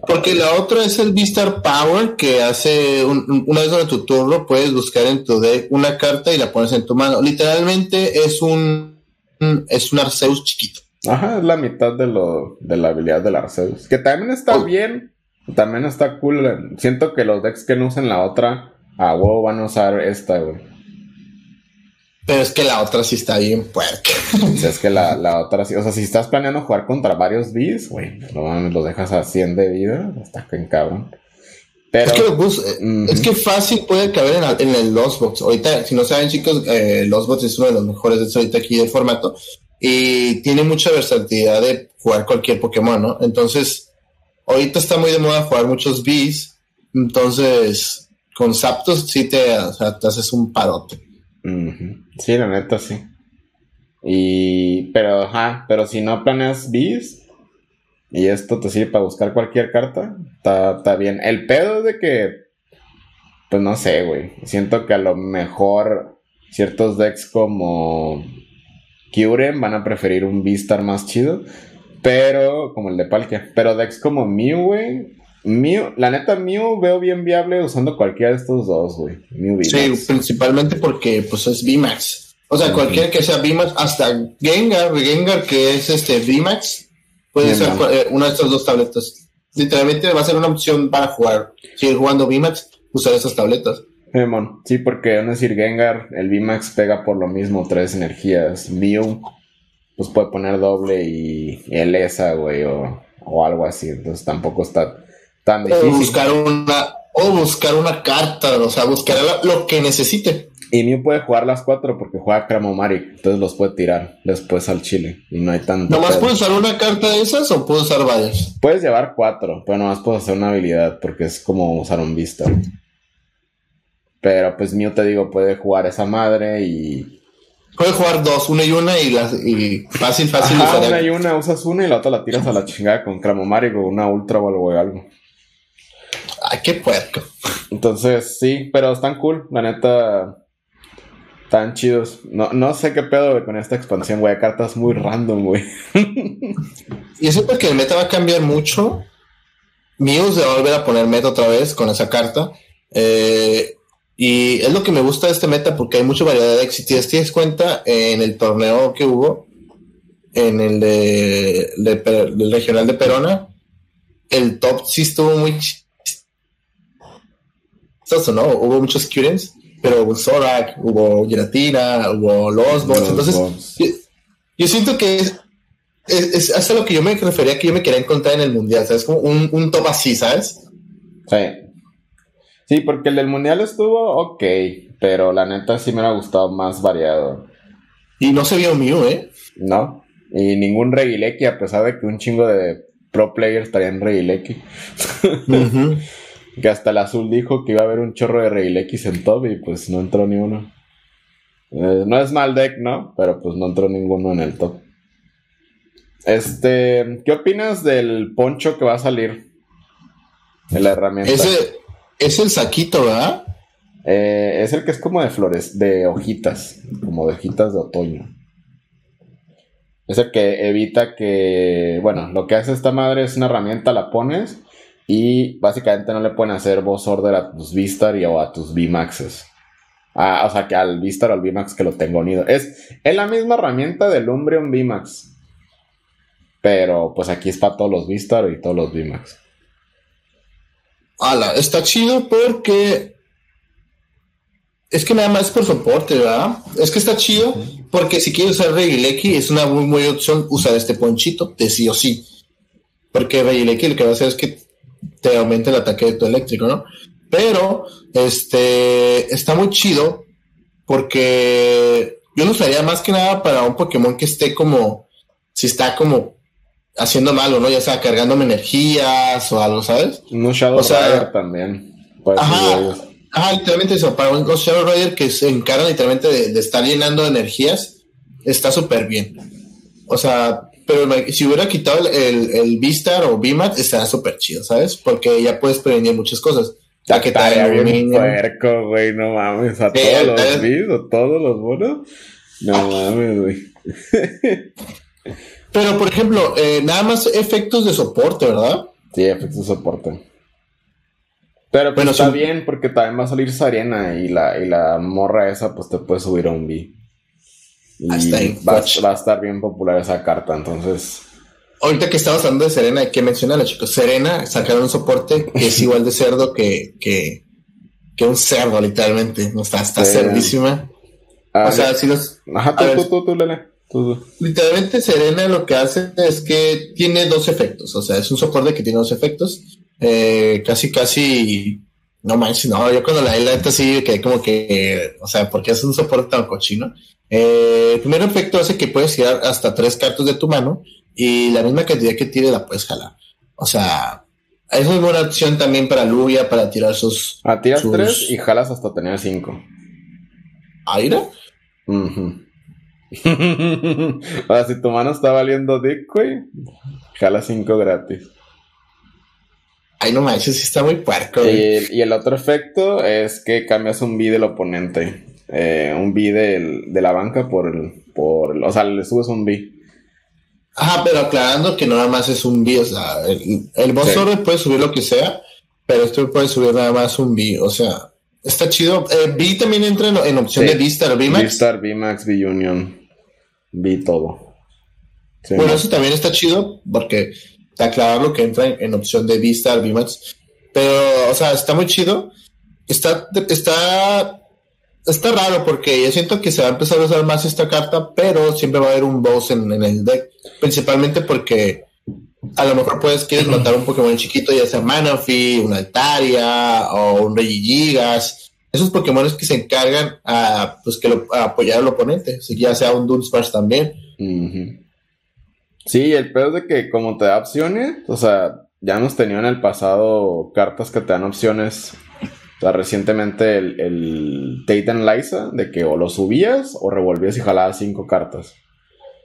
Porque la otra es el Vistar Power, que hace un- una vez en tu turno puedes buscar en tu deck una carta y la pones en tu mano. Literalmente es un, es un Arceus chiquito. Ajá, es la mitad de lo de la habilidad del Arceus. Que también está Oh. bien. También está cool. Siento que los decks que no usen la otra, a huevo van a usar esta, güey. Pero es que la otra sí está bien puerca. O sea, es que la, la otra sí. O sea, si estás planeando jugar contra varios Bees, güey, no mames, lo dejas a 100 de vida. Está en cabrón. Pero. Es que, pues, Ujú. es que fácil puede caber en, la- en el Lost Box. Ahorita, si no saben, chicos, eh, Lost Box es uno de los mejores de ahorita aquí del formato. Y tiene mucha versatilidad de jugar cualquier Pokémon, ¿no? Entonces, ahorita está muy de moda jugar muchos Bees. Entonces, con Zapdos sí te, o sea, te haces un parote. Sí, la neta sí. Y. Pero, ajá, pero si no planeas Bees. Y esto te sirve para buscar cualquier carta. Está, bien. El pedo es de que. Pues no sé, güey. Siento que a lo mejor ciertos decks como Kyurem van a preferir un Beastar más chido. Pero, como el de Palkia. Pero decks como Mew, güey. Mew, la neta, Mew veo bien viable usando cualquiera de estos dos, güey. Mew Sí, VMAX. principalmente porque pues es VMAX. O sea, Ujú. cualquiera que sea VMAX, hasta Gengar, Gengar que es este VMAX, puede Bien, ser ¿no? eh, una de estas dos tabletas. Literalmente va a ser una opción para jugar. Seguir jugando VMAX, usar esas tabletas. Sí, porque es decir, Gengar, el VMAX pega por lo mismo, tres energías. Mew, pues puede poner doble y, y el ESA, güey, o, o algo así. Entonces tampoco está tan O buscar una, o buscar una carta, o sea, buscar lo que necesite. Y Mew puede jugar las cuatro porque juega Cramomatic, entonces los puede tirar después al chile. Y no hay tanto. ¿Nomás puedo usar una carta de esas o puedo usar varias? Puedes llevar cuatro, pero nomás puedes hacer una habilidad porque es como usar un Vista. Pero pues Mew, te digo, puede jugar esa madre y Puedo jugar dos, una y una y, las, y fácil, fácil. Ajá, una y una, usas una y la otra la tiras a la chingada con Cramomatic o una Ultra o algo, algo. Ay, qué puerco. Entonces, sí, pero están cool, la neta. Están chidos. No, no sé qué pedo güey, con esta expansión, güey. Cartas muy random, güey. Y es porque el meta va a cambiar mucho. Muse se va a volver a poner meta otra vez con esa carta. Eh, y es lo que me gusta de este meta porque hay mucha variedad de decks. Si te das cuenta, en el torneo que hubo, en el de, de del regional de Perona, el top sí estuvo muy chistoso, ¿no? Hubo muchos Curens, pero hubo Zorak, hubo Giratina, hubo Los Bots. Entonces, bots. yo, yo siento que es, es, es hasta lo que yo me refería que yo me quería encontrar en el mundial, ¿sabes? Como un, un top así, ¿sabes? Sí. Sí, porque el del mundial estuvo ok, pero la neta sí me hubiera gustado más variado, Y no se vio Mew, ¿eh? ¿no? Y ningún Regileki, a pesar de que un chingo de pro players estarían en Regileki. Ujú. Que hasta el azul dijo que iba a haber un chorro de Regilekis en top y pues no entró ni uno. Eh, no es mal deck, ¿no? Pero pues no entró ninguno en el top. Este, ¿qué opinas del poncho que va a salir? De la herramienta. Ese es el saquito, ¿verdad? Eh, es el que es como de flores, de hojitas, como de hojitas de otoño. Es el que evita que, bueno, lo que hace esta madre es una herramienta, la pones y básicamente no le pueden hacer voz order a tus Vistar y o a tus VMAXs. Ah, o sea, que al Vistar o al VMAX que lo tengo unido. Es, es la misma herramienta del Umbreon VMAX. Pero pues aquí es para todos los Vistar y todos los VMAX. Ala, está chido porque es que nada más es por soporte, ¿verdad? Es que está chido porque si quieres usar Regileki es una muy buena opción usar este ponchito de sí o sí. Porque Regileki lo que va a hacer es que te aumenta el ataque de tu eléctrico, ¿no? Pero este está muy chido porque yo lo usaría más que nada para un Pokémon que esté como si está como haciendo malo, ¿no? Ya sea cargándome energías o algo, ¿sabes? Un Shadow O sea- Rider también. Ajá. Ajá, literalmente eso. Para un Shadow Rider que se encargan literalmente de, de estar llenando de energías, está súper bien. O sea, pero si hubiera quitado el, el, V-Star o V-Mat, estaría súper chido, ¿sabes? Porque ya puedes prevenir muchas cosas. Ya que bien puerco, güey, no mames. A todos los Vs o todos los bonos. No mames, güey. pero, por ejemplo, eh, nada más efectos de soporte, ¿verdad? Sí, efectos de soporte. Pero pues está bien porque también va a salir Sarena y la, y la morra esa pues te puede subir a un B. Y va, va, a estar bien popular esa carta, entonces... Ahorita que estamos hablando de Serena, hay que mencionarla, chicos. Serena sacaron un soporte que es igual de cerdo que, que, que un cerdo, literalmente. Está, está cerdísima. o sea, si los... Ajá, tú, tú, tú, Lele. Literalmente Serena lo que hace es que tiene dos efectos. O sea, es un soporte que tiene dos efectos eh, casi, casi, no manches, no, yo cuando la neta sí que como que, o sea, porque es un soporte tan cochino. Eh, el primer efecto hace que puedes tirar hasta tres cartas de tu mano y la misma cantidad que tire la puedes jalar. O sea, es muy buena opción también para Luvia, para tirar sus. Ah, tiras tres y jalas hasta tener cinco. ¿Aire? Ahora, si tu mano está valiendo dick, güey, jala cinco gratis. Ay, no manches, sí está muy puerco. Y, el otro efecto es que cambias un B del oponente. Eh, un B de la banca por el, por O sea, le subes un B. Ajá, pero aclarando que nada más es un B. O sea, el, el boss puede subir lo que sea, pero esto puede subir nada más un B. O sea, está chido. Eh, B también entra en, opción de V-Star, V-Max. V-Star, V-Max, V-Union. V todo. bueno, eso también está chido porque aclarar lo que entra en, opción de Vista, VMAX. Pero, o sea, está muy chido. Está, está, está raro porque yo siento que se va a empezar a usar más esta carta, pero siempre va a haber un boss en, el deck. Principalmente porque a lo mejor puedes, quieres matar un Pokémon chiquito, ya sea Manaphy, una Altaria o un Regigigas. Esos Pokémon que se encargan a, pues, que lo, apoyar al oponente, ya sea un Dunsparce también. Sí, el peor es de que como te da opciones, o sea, ya hemos tenido en el pasado cartas que te dan opciones. O sea, recientemente el, el Tate and Liza, de que o lo subías o revolvías y jalabas cinco cartas.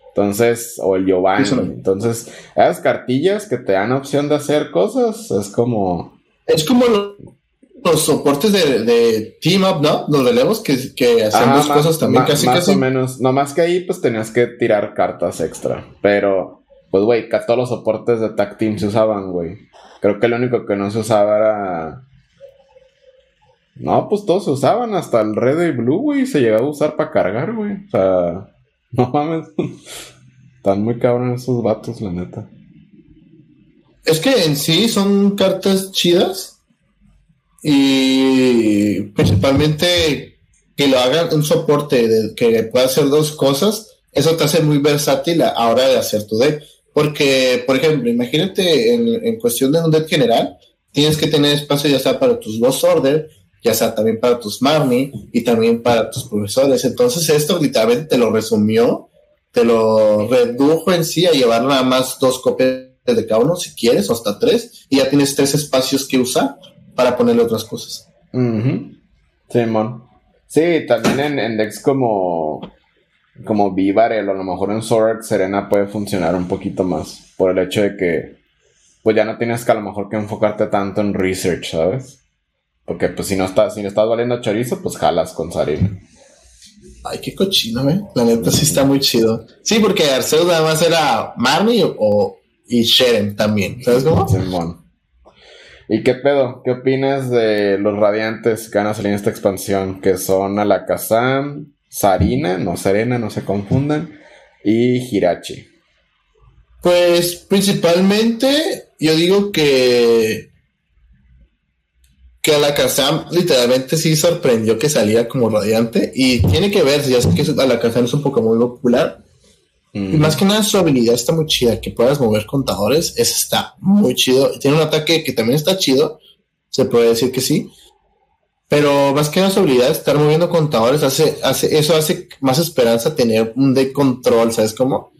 Entonces, o el Giovanni. Entonces, esas cartillas que te dan opción de hacer cosas, es como. Es como los soportes de, Team Up, ¿no? Los relevos que, que hacemos cosas también casi más casi. o menos. No más que ahí, pues tenías que tirar cartas extra. Pero, pues, güey, todos los soportes de Tag Team se usaban, güey. Creo que lo único que no se usaba era. No, pues todos se usaban, hasta el Red y Blue, güey, se llegaba a usar para cargar, güey. O sea, no mames. Están muy cabrones esos vatos, la neta. Es que en sí son cartas chidas y principalmente que lo hagan un soporte de, que pueda hacer dos cosas, eso te hace muy versátil a, la hora de hacer tu deck. Porque, por ejemplo, imagínate en, cuestión de un deck general, tienes que tener espacio ya sea para tus boss order, ya sea también para tus Marnie y también para tus profesores. Entonces esto literalmente te lo resumió, te lo redujo en sí a llevar nada más dos copias de cada uno si quieres, o hasta tres, y ya tienes tres espacios que usar para ponerle otras cosas. Simón. Sí, también en, en, decks como, como Vivarel a lo mejor en Sword Serena puede funcionar un poquito más. Por el hecho de que pues ya no tienes que a lo mejor que enfocarte tanto en research, ¿sabes? Porque pues si no estás, si no estás valiendo chorizo, pues jalas con Sarina. Ay, qué cochino, ¿eh? La neta sí está muy chido. Sí, porque Arceus nada más era Marnie o, y Sheren también. ¿Sabes cómo? Simón. ¿Y qué pedo? ¿Qué opinas de los radiantes que van a salir en esta expansión? Que son Alakazam, Sarina, no Serena, no se confundan, y Hirachi. Pues principalmente yo digo que que Alakazam literalmente sí sorprendió que salía como radiante y tiene que ver, ya sé que Alakazam es un poco muy y más que nada su habilidad está muy chida, que puedas mover contadores, eso está muy chido. Tiene un ataque que también está chido, se puede decir que sí. Pero más que nada su habilidad de estar moviendo contadores, hace, hace, eso hace más esperanza tener un de control, ¿sabes cómo?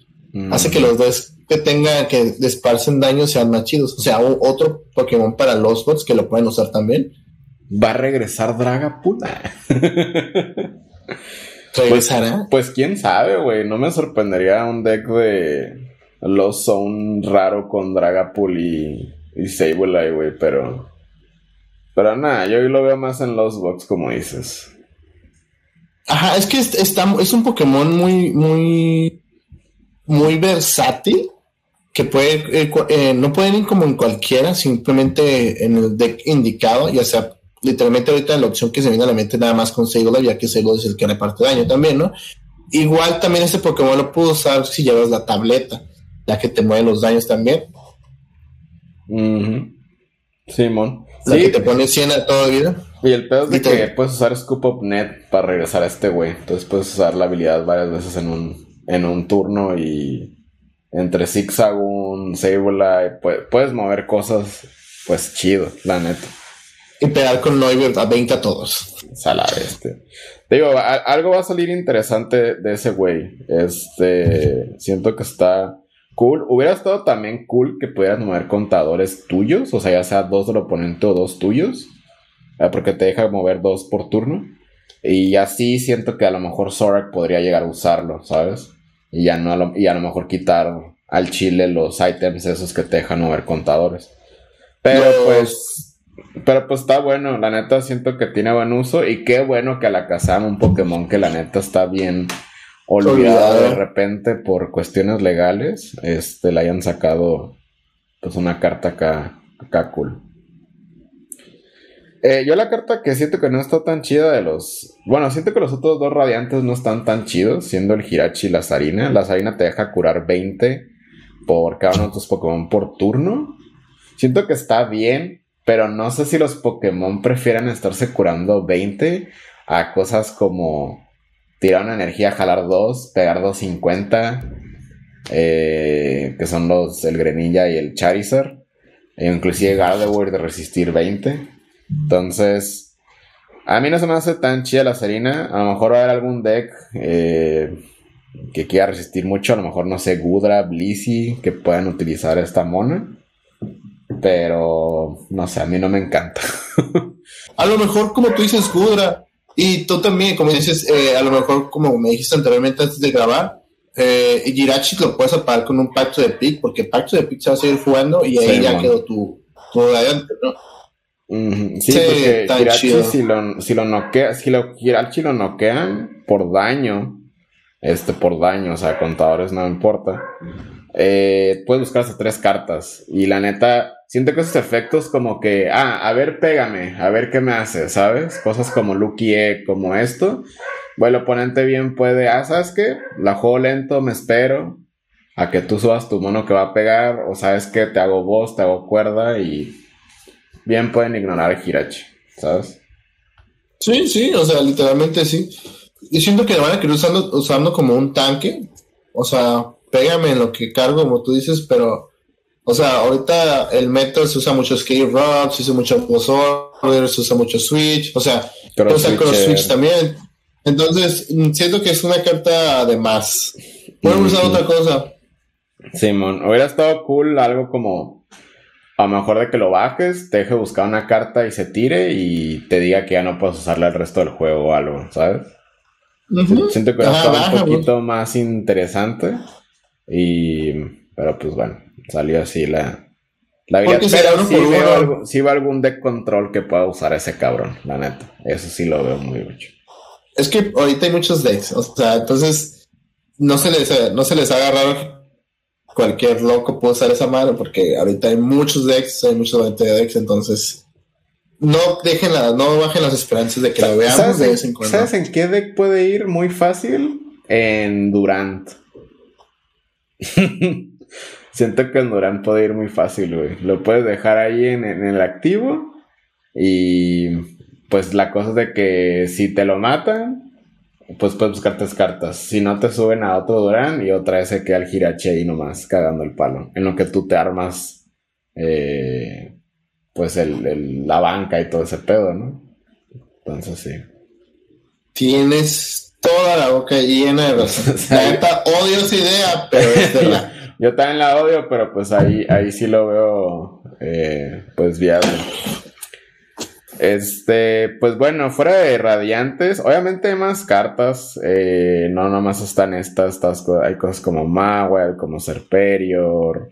Hace que los dos que tengan, que desparcen daño sean más chidos. O sea, otro Pokémon para los bots que lo pueden usar también. Va a regresar Dragapult. ¿Regresará? Pues, pues quién sabe, güey. No me sorprendería un deck de. los son raro con Dragapult y, y Sableye, güey, pero. Pero nada, yo lo veo más en los box, como dices. Ajá, es que es, está, es un Pokémon muy, muy, muy versátil. Que puede, eh, eh, no pueden ir como en cualquiera, simplemente en el deck indicado, ya sea literalmente ahorita la opción que se viene a la mente nada más con Sableye, ya que Sableye es el que reparte daño también, ¿no? Igual también este Pokémon lo puedo usar si llevas la tableta, ya que te mueve los daños también. Simón. La que te pone 100 a toda vida. Y el pedo es de que puedes usar Scoop Up Net para regresar a este güey. Entonces puedes usar la habilidad varias veces en un, en un turno y entre Zigzagoon, Sableye, puedes mover cosas, pues chido, la neta. Y pegar con Noivert a 20 a todos. Salar este. Te digo, algo va a salir interesante de ese güey. Este, siento que está cool. Hubiera estado también cool que pudieras mover contadores tuyos, o sea, ya sea dos del oponente o dos tuyos, eh, porque te deja mover dos por turno. Y así siento que a lo mejor Zorak podría llegar a usarlo, ¿sabes? Y ya no a lo, y a lo mejor quitar al chile los items esos que te dejan mover contadores. Pero pues pero pues está bueno, la neta siento que tiene buen uso y qué bueno que a la Kazam, un Pokémon que la neta está bien olvidado de repente por cuestiones legales, este, le hayan sacado pues una carta acá, acá cool. Eh, yo la carta que siento que no está tan chida de los... Bueno, siento que los otros dos radiantes no están tan chidos, siendo el Hirachi y la Sarina. La Sarina te deja curar 20 por cada uno de tus Pokémon por turno. Siento que está bien, pero no sé si los Pokémon prefieren estarse curando 20 a cosas como tirar una energía, jalar 2, pegar 250, eh, que son los el Greninja y el Charizard, e inclusive Gardevoir de resistir 20. Entonces, a mí no se me hace tan chida la Serina. A lo mejor va a haber algún deck eh, que quiera resistir mucho. A lo mejor, no sé, Gudra, Blissey, que puedan utilizar esta mona. Pero no sé, a mí no me encanta. a lo mejor, como tú dices, Gudra, y tú también, como dices, eh, a lo mejor, como me dijiste anteriormente antes de grabar, eh, Girachi lo puedes apagar con un pacto de pick, porque pacto de pick se va a seguir jugando y ahí ya quedó tu, tu adelante, ¿no? Sí, porque Girachi, si lo, si lo noquea, si lo Girachi lo noquean por daño, este, por daño, o sea, contadores no importa. Eh, puedes buscar hasta tres cartas. Y la neta, siento que esos efectos como que, ah, a ver, pégame, a ver qué me hace, ¿sabes? Cosas como Lucky E, como esto. Bueno, el oponente bien puede, ah, ¿sabes qué? La juego lento, me espero a que tú subas tu mono que va a pegar, o sabes que te hago voz, te hago cuerda y bien pueden ignorar a Hirachi, ¿sabes? Sí, sí, o sea, literalmente sí. Yo siento que van a querer usando, usando como un tanque, o sea, pégame en lo que cargo, como tú dices, pero o sea, ahorita el método se usa mucho Skate Rock, se usa mucho Order, se usa mucho Switch, o sea, se usa Cross Switch también. Entonces, siento que es una carta de más. Pueden usar otra cosa. Simón, hubiera estado cool algo como a lo mejor de que lo bajes, te deje buscar una carta y se tire y te diga que ya no puedes usarla el resto del juego o algo, ¿sabes? Siento que hubiera estado un poquito más interesante. Y. Pero pues bueno salió así la, la vida. Pero sí veo, sí veo algún deck control que pueda usar ese cabrón, la neta. Eso sí lo veo muy mucho. Es que ahorita hay muchos decks, o sea, entonces no se les, no se les haga raro cualquier loco puede usar esa mano porque ahorita hay muchos decks, hay muchos decks, entonces no dejen la, no bajen las esperanzas de que lo veamos de vez en cuando. ¿Sabes en qué deck puede ir muy fácil? En Durant. Siento que el Durán puede ir muy fácil, güey. Lo puedes dejar ahí en, el activo. Y pues la cosa es de que si te lo matan, pues puedes buscar tres cartas. Si no, te suben a otro Durán y otra vez se queda el Girache ahí nomás cagando el palo. En lo que tú te armas, eh, pues el, la banca y todo ese pedo, ¿no? Entonces sí. Tienes toda la boca llena de razón. odio esa idea, pero es verdad. Yo también la odio, pero pues ahí, ahí sí lo veo eh, pues viable. Este, pues bueno, fuera de radiantes, obviamente hay más cartas. Eh, no nomás están estas, estas hay cosas como Mawel, como Serperior.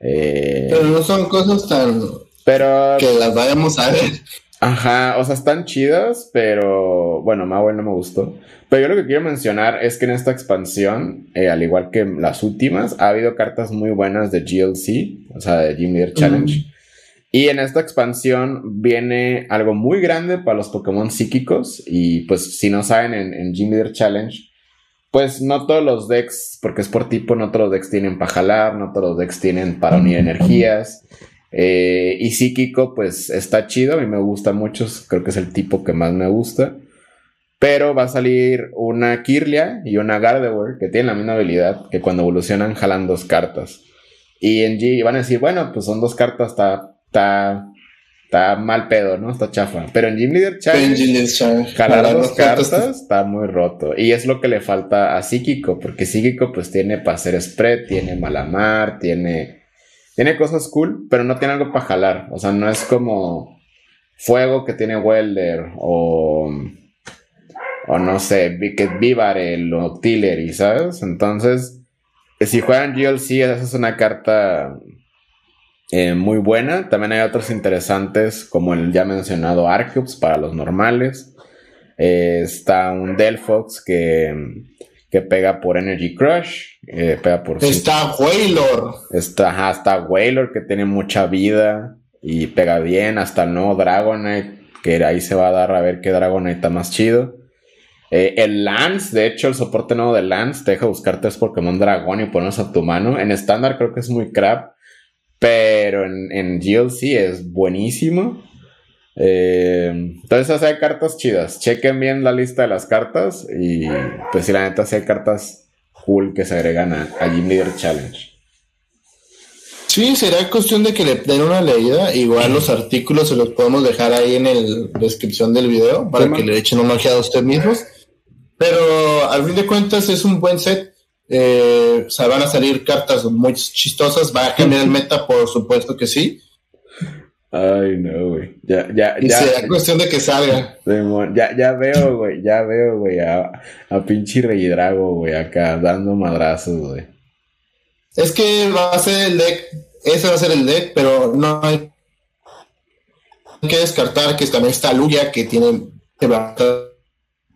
Eh, pero no son cosas tan. Pero. Que las vayamos a ver. Ajá, o sea, están chidas, pero bueno, Mawel no me gustó. Pero yo lo que quiero mencionar es que en esta expansión, eh, al igual que las últimas, ha habido cartas muy buenas de GLC, o sea, de Gym Leader Challenge. Y en esta expansión viene algo muy grande para los Pokémon psíquicos. Y pues si no saben, en, en Gym Leader Challenge, pues no todos los decks, porque es por tipo, no todos los decks tienen para jalar, no todos los decks tienen para unir energías. Eh, y psíquico, pues está chido, a mí me gusta mucho, creo que es el tipo que más me gusta. Pero va a salir una Kirlia y una Gardevoir que tienen la misma habilidad, que cuando evolucionan jalan dos cartas. Y en G van a decir, bueno, pues son dos cartas, está, está, está mal pedo, ¿no? Está chafa. Pero en Gym Leader Challenge, jalar dos cartas, está muy roto. Y es lo que le falta a Psíquico, porque Psíquico pues tiene para hacer spread, tiene Malamar, tiene, tiene cosas cool, pero no tiene algo para jalar. O sea, no es como Fuego que tiene Welder o o no sé, que Vivarel o Tillery, ¿sabes? Entonces, si juegan GLC, esa es una carta eh, muy buena. También hay otros interesantes, como el ya mencionado Arceus para los normales. Eh, está un Delphox que, que pega por Energy Crush. Eh, pega por está Wailor. Está, está Wailor que tiene mucha vida y pega bien. Hasta el nuevo Dragonite, que ahí se va a dar a ver qué Dragonite está más chido. Eh, el Lance, de hecho, el soporte nuevo de Lance te deja buscar tres Pokémon Dragón y ponerlos a tu mano. En estándar creo que es muy crap, pero en, en GLC es buenísimo. Eh, entonces, hay cartas chidas. Chequen bien la lista de las cartas y, pues, si la neta, hay cartas cool que se agregan a, Gym Leader Challenge. Sí, será cuestión de que le den una leída. Igual los artículos se los podemos dejar ahí en la descripción del video para que le echen una ojeada a ustedes mismos. Pero al fin de cuentas es un buen set. Eh, o sea, van a salir cartas muy chistosas. ¿Va a cambiar el meta? Por supuesto que sí. Ay, no, güey. Ya, ya, y ya. Será cuestión de que salga. Ya, ya veo, güey. Ya veo, güey. A, a pinche Rey Drago, güey. Acá dando madrazos, güey. Es que va a ser el deck. Ese va a ser el deck, pero no hay que descartar que también está Lugia, que tiene. Que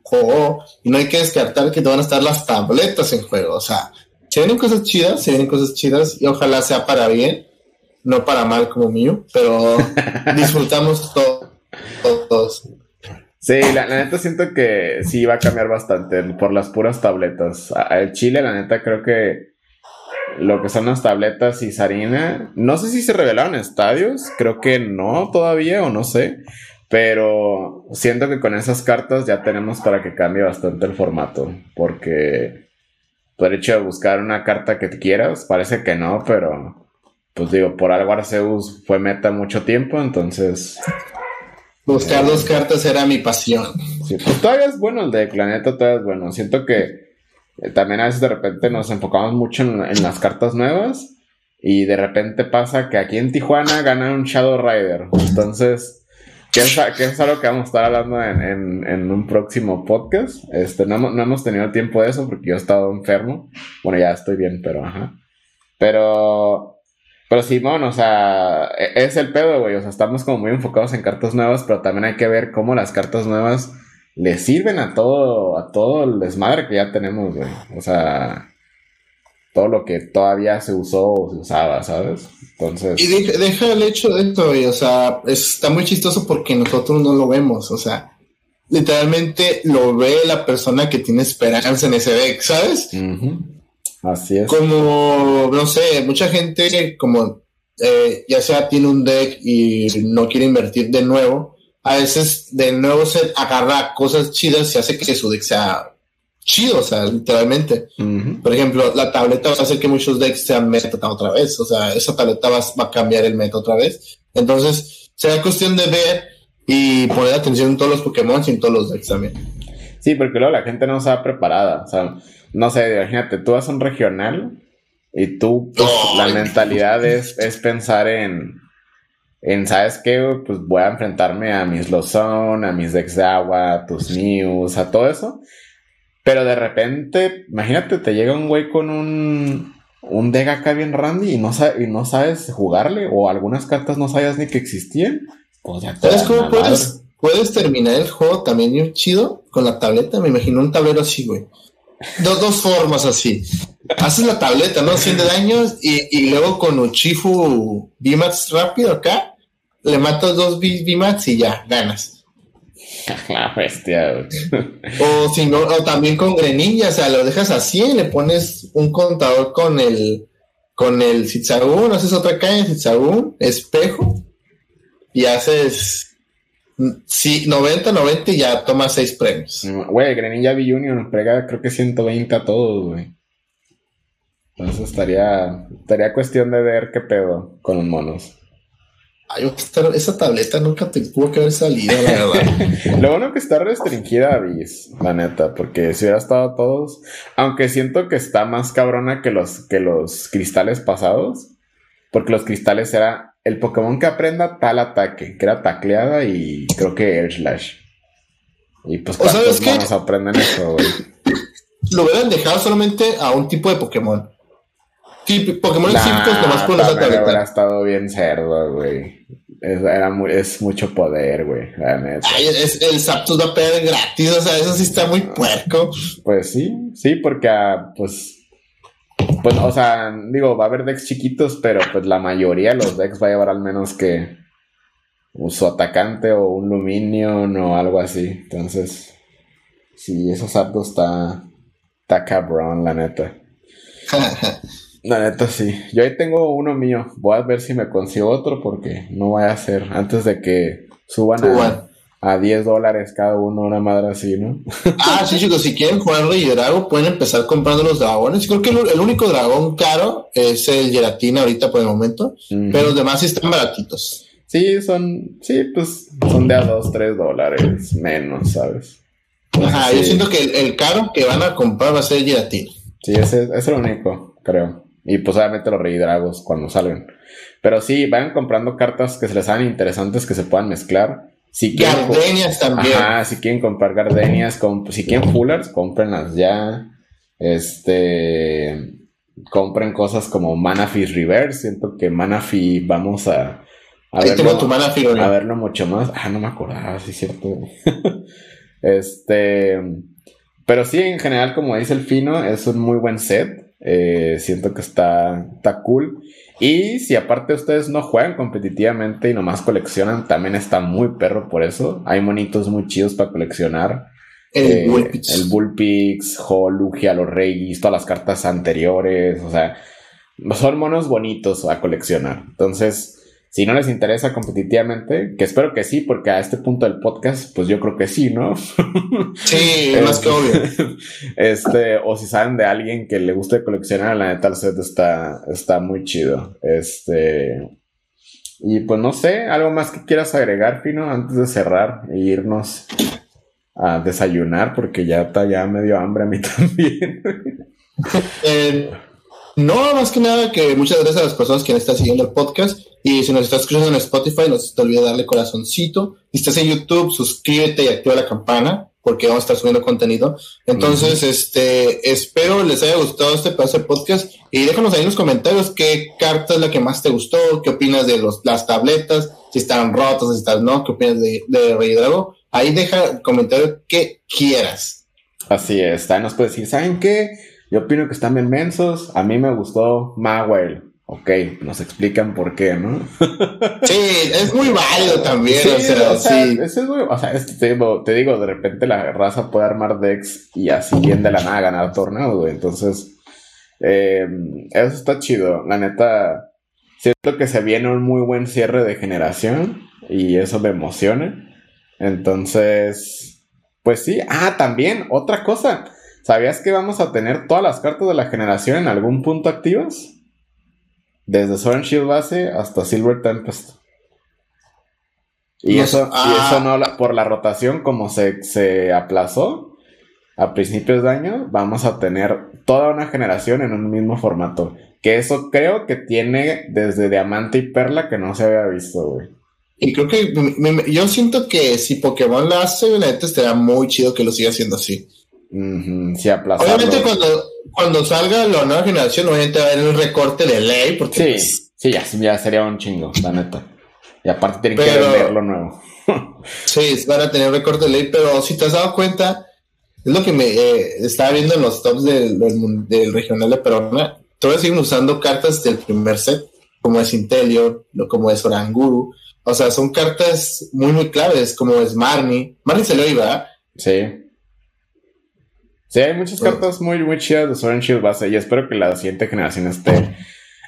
juego y no hay que descartar que te van a estar las tabletas en juego. O sea, se vienen cosas chidas, se vienen cosas chidas y ojalá sea para bien, no para mal como mío, pero disfrutamos todos. Sí, la, neta siento que sí va a cambiar bastante por las puras tabletas. El Chile, la neta, creo que lo que son las tabletas y Sarina, no sé si se revelaron estadios, creo que no todavía o no sé, pero siento que con esas cartas ya tenemos para que cambie bastante el formato. Porque por hecho de buscar una carta que quieras, parece que no, pero pues digo, por algo Arceus fue meta mucho tiempo, entonces. Buscar dos cartas era mi pasión. Sí, pues todavía es bueno el de Planeta, todavía es bueno. Siento que eh, también a veces de repente nos enfocamos mucho en, en, las cartas nuevas y de repente pasa que aquí en Tijuana gana un Shadow Rider. Entonces que es, es, algo que vamos a estar hablando en, en, un próximo podcast. Este, no, no, hemos tenido tiempo de eso porque yo he estado enfermo. Bueno, ya estoy bien, pero ajá. Pero, pero Simón, o sea, e, es el pedo, güey. O sea, estamos como muy enfocados en cartas nuevas, pero también hay que ver cómo las cartas nuevas le sirven a todo, a todo el desmadre que ya tenemos, güey. O sea, todo lo que todavía se usó o se usaba, ¿sabes? Entonces. Y deja, el hecho de esto, o sea, está muy chistoso porque nosotros no lo vemos, o sea, literalmente lo ve la persona que tiene esperanza en ese deck, ¿sabes? Así es. Como, no sé, mucha gente, como eh, ya sea tiene un deck y no quiere invertir de nuevo, a veces de nuevo se agarra cosas chidas y hace que su deck sea chido, o sea, literalmente. Por ejemplo, la tableta va a hacer que muchos decks sean meta otra vez, o sea, esa tableta va, a cambiar el meta otra vez. Entonces, será cuestión de ver y poner atención en todos los Pokémon y en todos los decks también. Sí, porque luego la gente no está preparada, o sea, no sé, imagínate, tú vas a un regional y tú, pues, la mentalidad es, es pensar en en, ¿sabes qué? Pues voy a enfrentarme a mis Lozón, a mis decks de agua, tus News, a todo eso. Pero de repente, imagínate, te llega un güey con un, un deck acá bien randy y no, y no sabes jugarle, o algunas cartas no sabías ni que existían. Pues ya ¿Sabes cómo puedes, puedes terminar el juego también chido con la tableta? Me imagino un tablero así, güey. Dos, dos formas así. Haces la tableta, ¿no? 100 de daños y, y luego con Uchifu VMAX rápido acá, le matas dos VMAX y ya, ganas. La bestia. o si no, o también con Greninja, o sea, lo dejas así y le pones un contador con el con el haces otra caña, Zitzagun, espejo, y haces Sí, 90, 90 y ya toma 6 premios. Güey, Greninja B Junior pega creo que 120 a todos, güey. Entonces estaría, estaría cuestión de ver qué pedo con los monos. Ay, esa tableta nunca te tuvo que haber salido, la verdad. Lo bueno que está restringida a la neta, porque si hubiera estado todos, aunque siento que está más cabrona que los, que los cristales pasados, porque los cristales era el Pokémon que aprenda tal ataque, que era tacleada y creo que Air Slash. Y pues ¿cuántos monos aprenden eso, güey? Lo hubieran dejado solamente a un tipo de Pokémon. Pokémon nah, nomás por esa tableta. hubiera estado bien cerdo, güey. Es, era es mucho poder, güey. Ay, es, el Zapdos va a perder gratis, o sea, eso sí está muy puerco. Pues sí, sí, porque ah, pues pues, o sea, digo, va a haber decks chiquitos, pero pues la mayoría de los decks va a llevar al menos que su atacante o un Luminion o algo así. Entonces, sí, esos Zapdos está, está cabrón, la neta. La neta, sí. Yo ahí tengo uno mío. Voy a ver si me consigo otro porque no voy a hacer antes de que suban a a 10 dólares cada uno, una madre así, ¿no? ah, sí, chicos, si quieren jugar Rey Drago, pueden empezar comprando los dragones. Creo que el, único dragón caro es el Geratina ahorita por el momento, pero los demás sí están baratitos. Sí, son, sí, pues son de a 2, 3 dólares menos, ¿sabes? Ajá, yo siento que el, caro que van a comprar va a ser el Giratina. Sí, ese, ese es el único, creo. Y pues obviamente los Rey Dragos cuando salgan. Pero sí, vayan comprando cartas que se les hagan interesantes que se puedan mezclar. Si quieren, gardenias también. si quieren comprar gardenias, si quieren fullers, cómprenlas ya. Este, compren cosas como Manafi Reverse. Siento que Manafi vamos a, a, verlo, tu a verlo mucho más. Ah, no me acordaba, sí, cierto. este, pero sí, en general, como dice el Fino, es un muy buen set. Eh, siento que está, está cool. Y si aparte ustedes no juegan competitivamente y nomás coleccionan, también está muy perro por eso. Hay monitos muy chidos para coleccionar. El eh, Bullpix. El Bullpix, los Reyes, todas las cartas anteriores. O sea, son monos bonitos a coleccionar. Entonces, si no les interesa competitivamente, que espero que sí, porque a este punto del podcast, pues yo creo que sí, ¿no? Sí, más que obvio. Este, o si saben de alguien que le guste coleccionar, la neta el set está, está muy chido. Este. Y pues no sé, algo más que quieras agregar, Pino, antes de cerrar e irnos a desayunar, porque ya está ya medio hambre a mí también. eh, no, más que nada que muchas gracias a las personas que están siguiendo el podcast. Y si nos estás escuchando en Spotify, no se te olvide darle corazoncito. Si estás en YouTube, suscríbete y activa la campana porque vamos a estar subiendo contenido. Entonces, este, espero les haya gustado este pedazo de podcast y déjanos ahí en los comentarios qué carta es la que más te gustó, qué opinas de los, las tabletas, si están rotas, si están no, qué opinas de, de Rey Drago. Ahí deja el comentario que quieras. Así es, ahí nos puedes decir, ¿saben qué? Yo opino que están bien mensos. A mí me gustó Magwell. Ok, nos explican por qué, ¿no? sí, es muy válido también. Sí, o sea, sí. es muy, o sea te, digo, de repente la raza puede armar decks y así bien de la nada ganar torneos, güey. Entonces, eh, eso está chido. La neta, siento que se viene un muy buen cierre de generación y eso me emociona. Entonces, pues sí. Ah, también, otra cosa. ¿Sabías que vamos a tener todas las cartas de la generación en algún punto activas? Desde Sword Shield base hasta Silver Tempest. Y, eso, y eso ah. no, por la rotación, como se, se aplazó, a principios de año, vamos a tener toda una generación en un mismo formato. Que eso creo que tiene desde Diamante y Perla que no se había visto, güey. Y creo que yo siento que si Pokémon lo hace, la neta estaría muy chido que lo siga haciendo así. sí, Obviamente cuando, cuando salga la nueva generación, obviamente va a haber un recorte de ley. Porque sí, pues, sí, ya, ya sería un chingo, la neta. Y aparte tienen que vender lo nuevo. sí, van a tener recorte de ley, pero si te has dado cuenta, es lo que me eh, estaba viendo en los tops del, del, regional de Perona. Todos siguen usando cartas del primer set, como es Intelior, como es Oranguru. O sea, son cartas muy, muy claves, como es Marnie. Marnie se lo iba. Sí. Sí, hay muchas cartas muy, muy chidas de Sword and Shield base y espero que la siguiente generación esté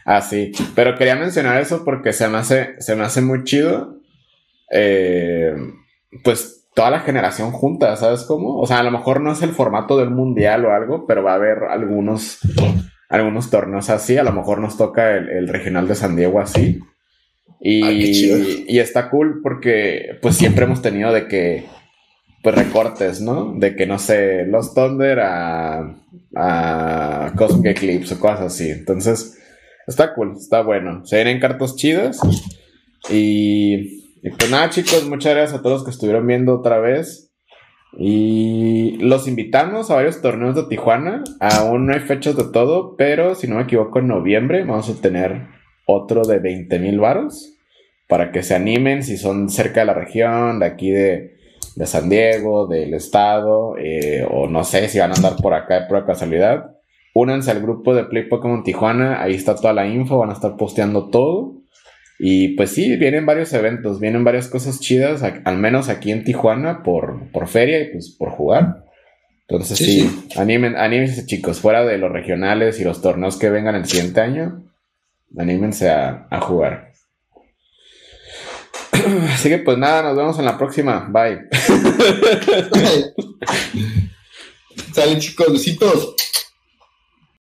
así. Pero quería mencionar eso porque se me hace, se me hace muy chido. Eh, pues toda la generación junta, ¿sabes cómo? O sea, a lo mejor no es el formato del mundial o algo, pero va a haber algunos, algunos torneos así. A lo mejor nos toca el, regional de San Diego así. Y, y, está cool porque pues siempre hemos tenido de que pues recortes, ¿no? De que no sé, los Thunder a, a Cosmic Eclipse o cosas así. Entonces, está cool, está bueno. Se vienen cartas chidas y pues nada, chicos, muchas gracias a todos los que estuvieron viendo otra vez. Y los invitamos a varios torneos de Tijuana. Aún no hay fechas de todo, pero si no me equivoco, en noviembre vamos a tener otro de 20 mil varos. Para que se animen si son cerca de la región, de aquí de, San Diego, del estado, eh, o no sé si van a andar por acá de pura casualidad. Únanse al grupo de Play Pokémon Tijuana, ahí está toda la info, van a estar posteando todo. Y pues sí, vienen varios eventos, vienen varias cosas chidas, al menos aquí en Tijuana, por, por feria y pues por jugar. Entonces sí, animen, anímense chicos, fuera de los regionales y los torneos que vengan el siguiente año, anímense a, a jugar. Así que pues nada, nos vemos en la próxima. Bye. Salen chicos, besitos.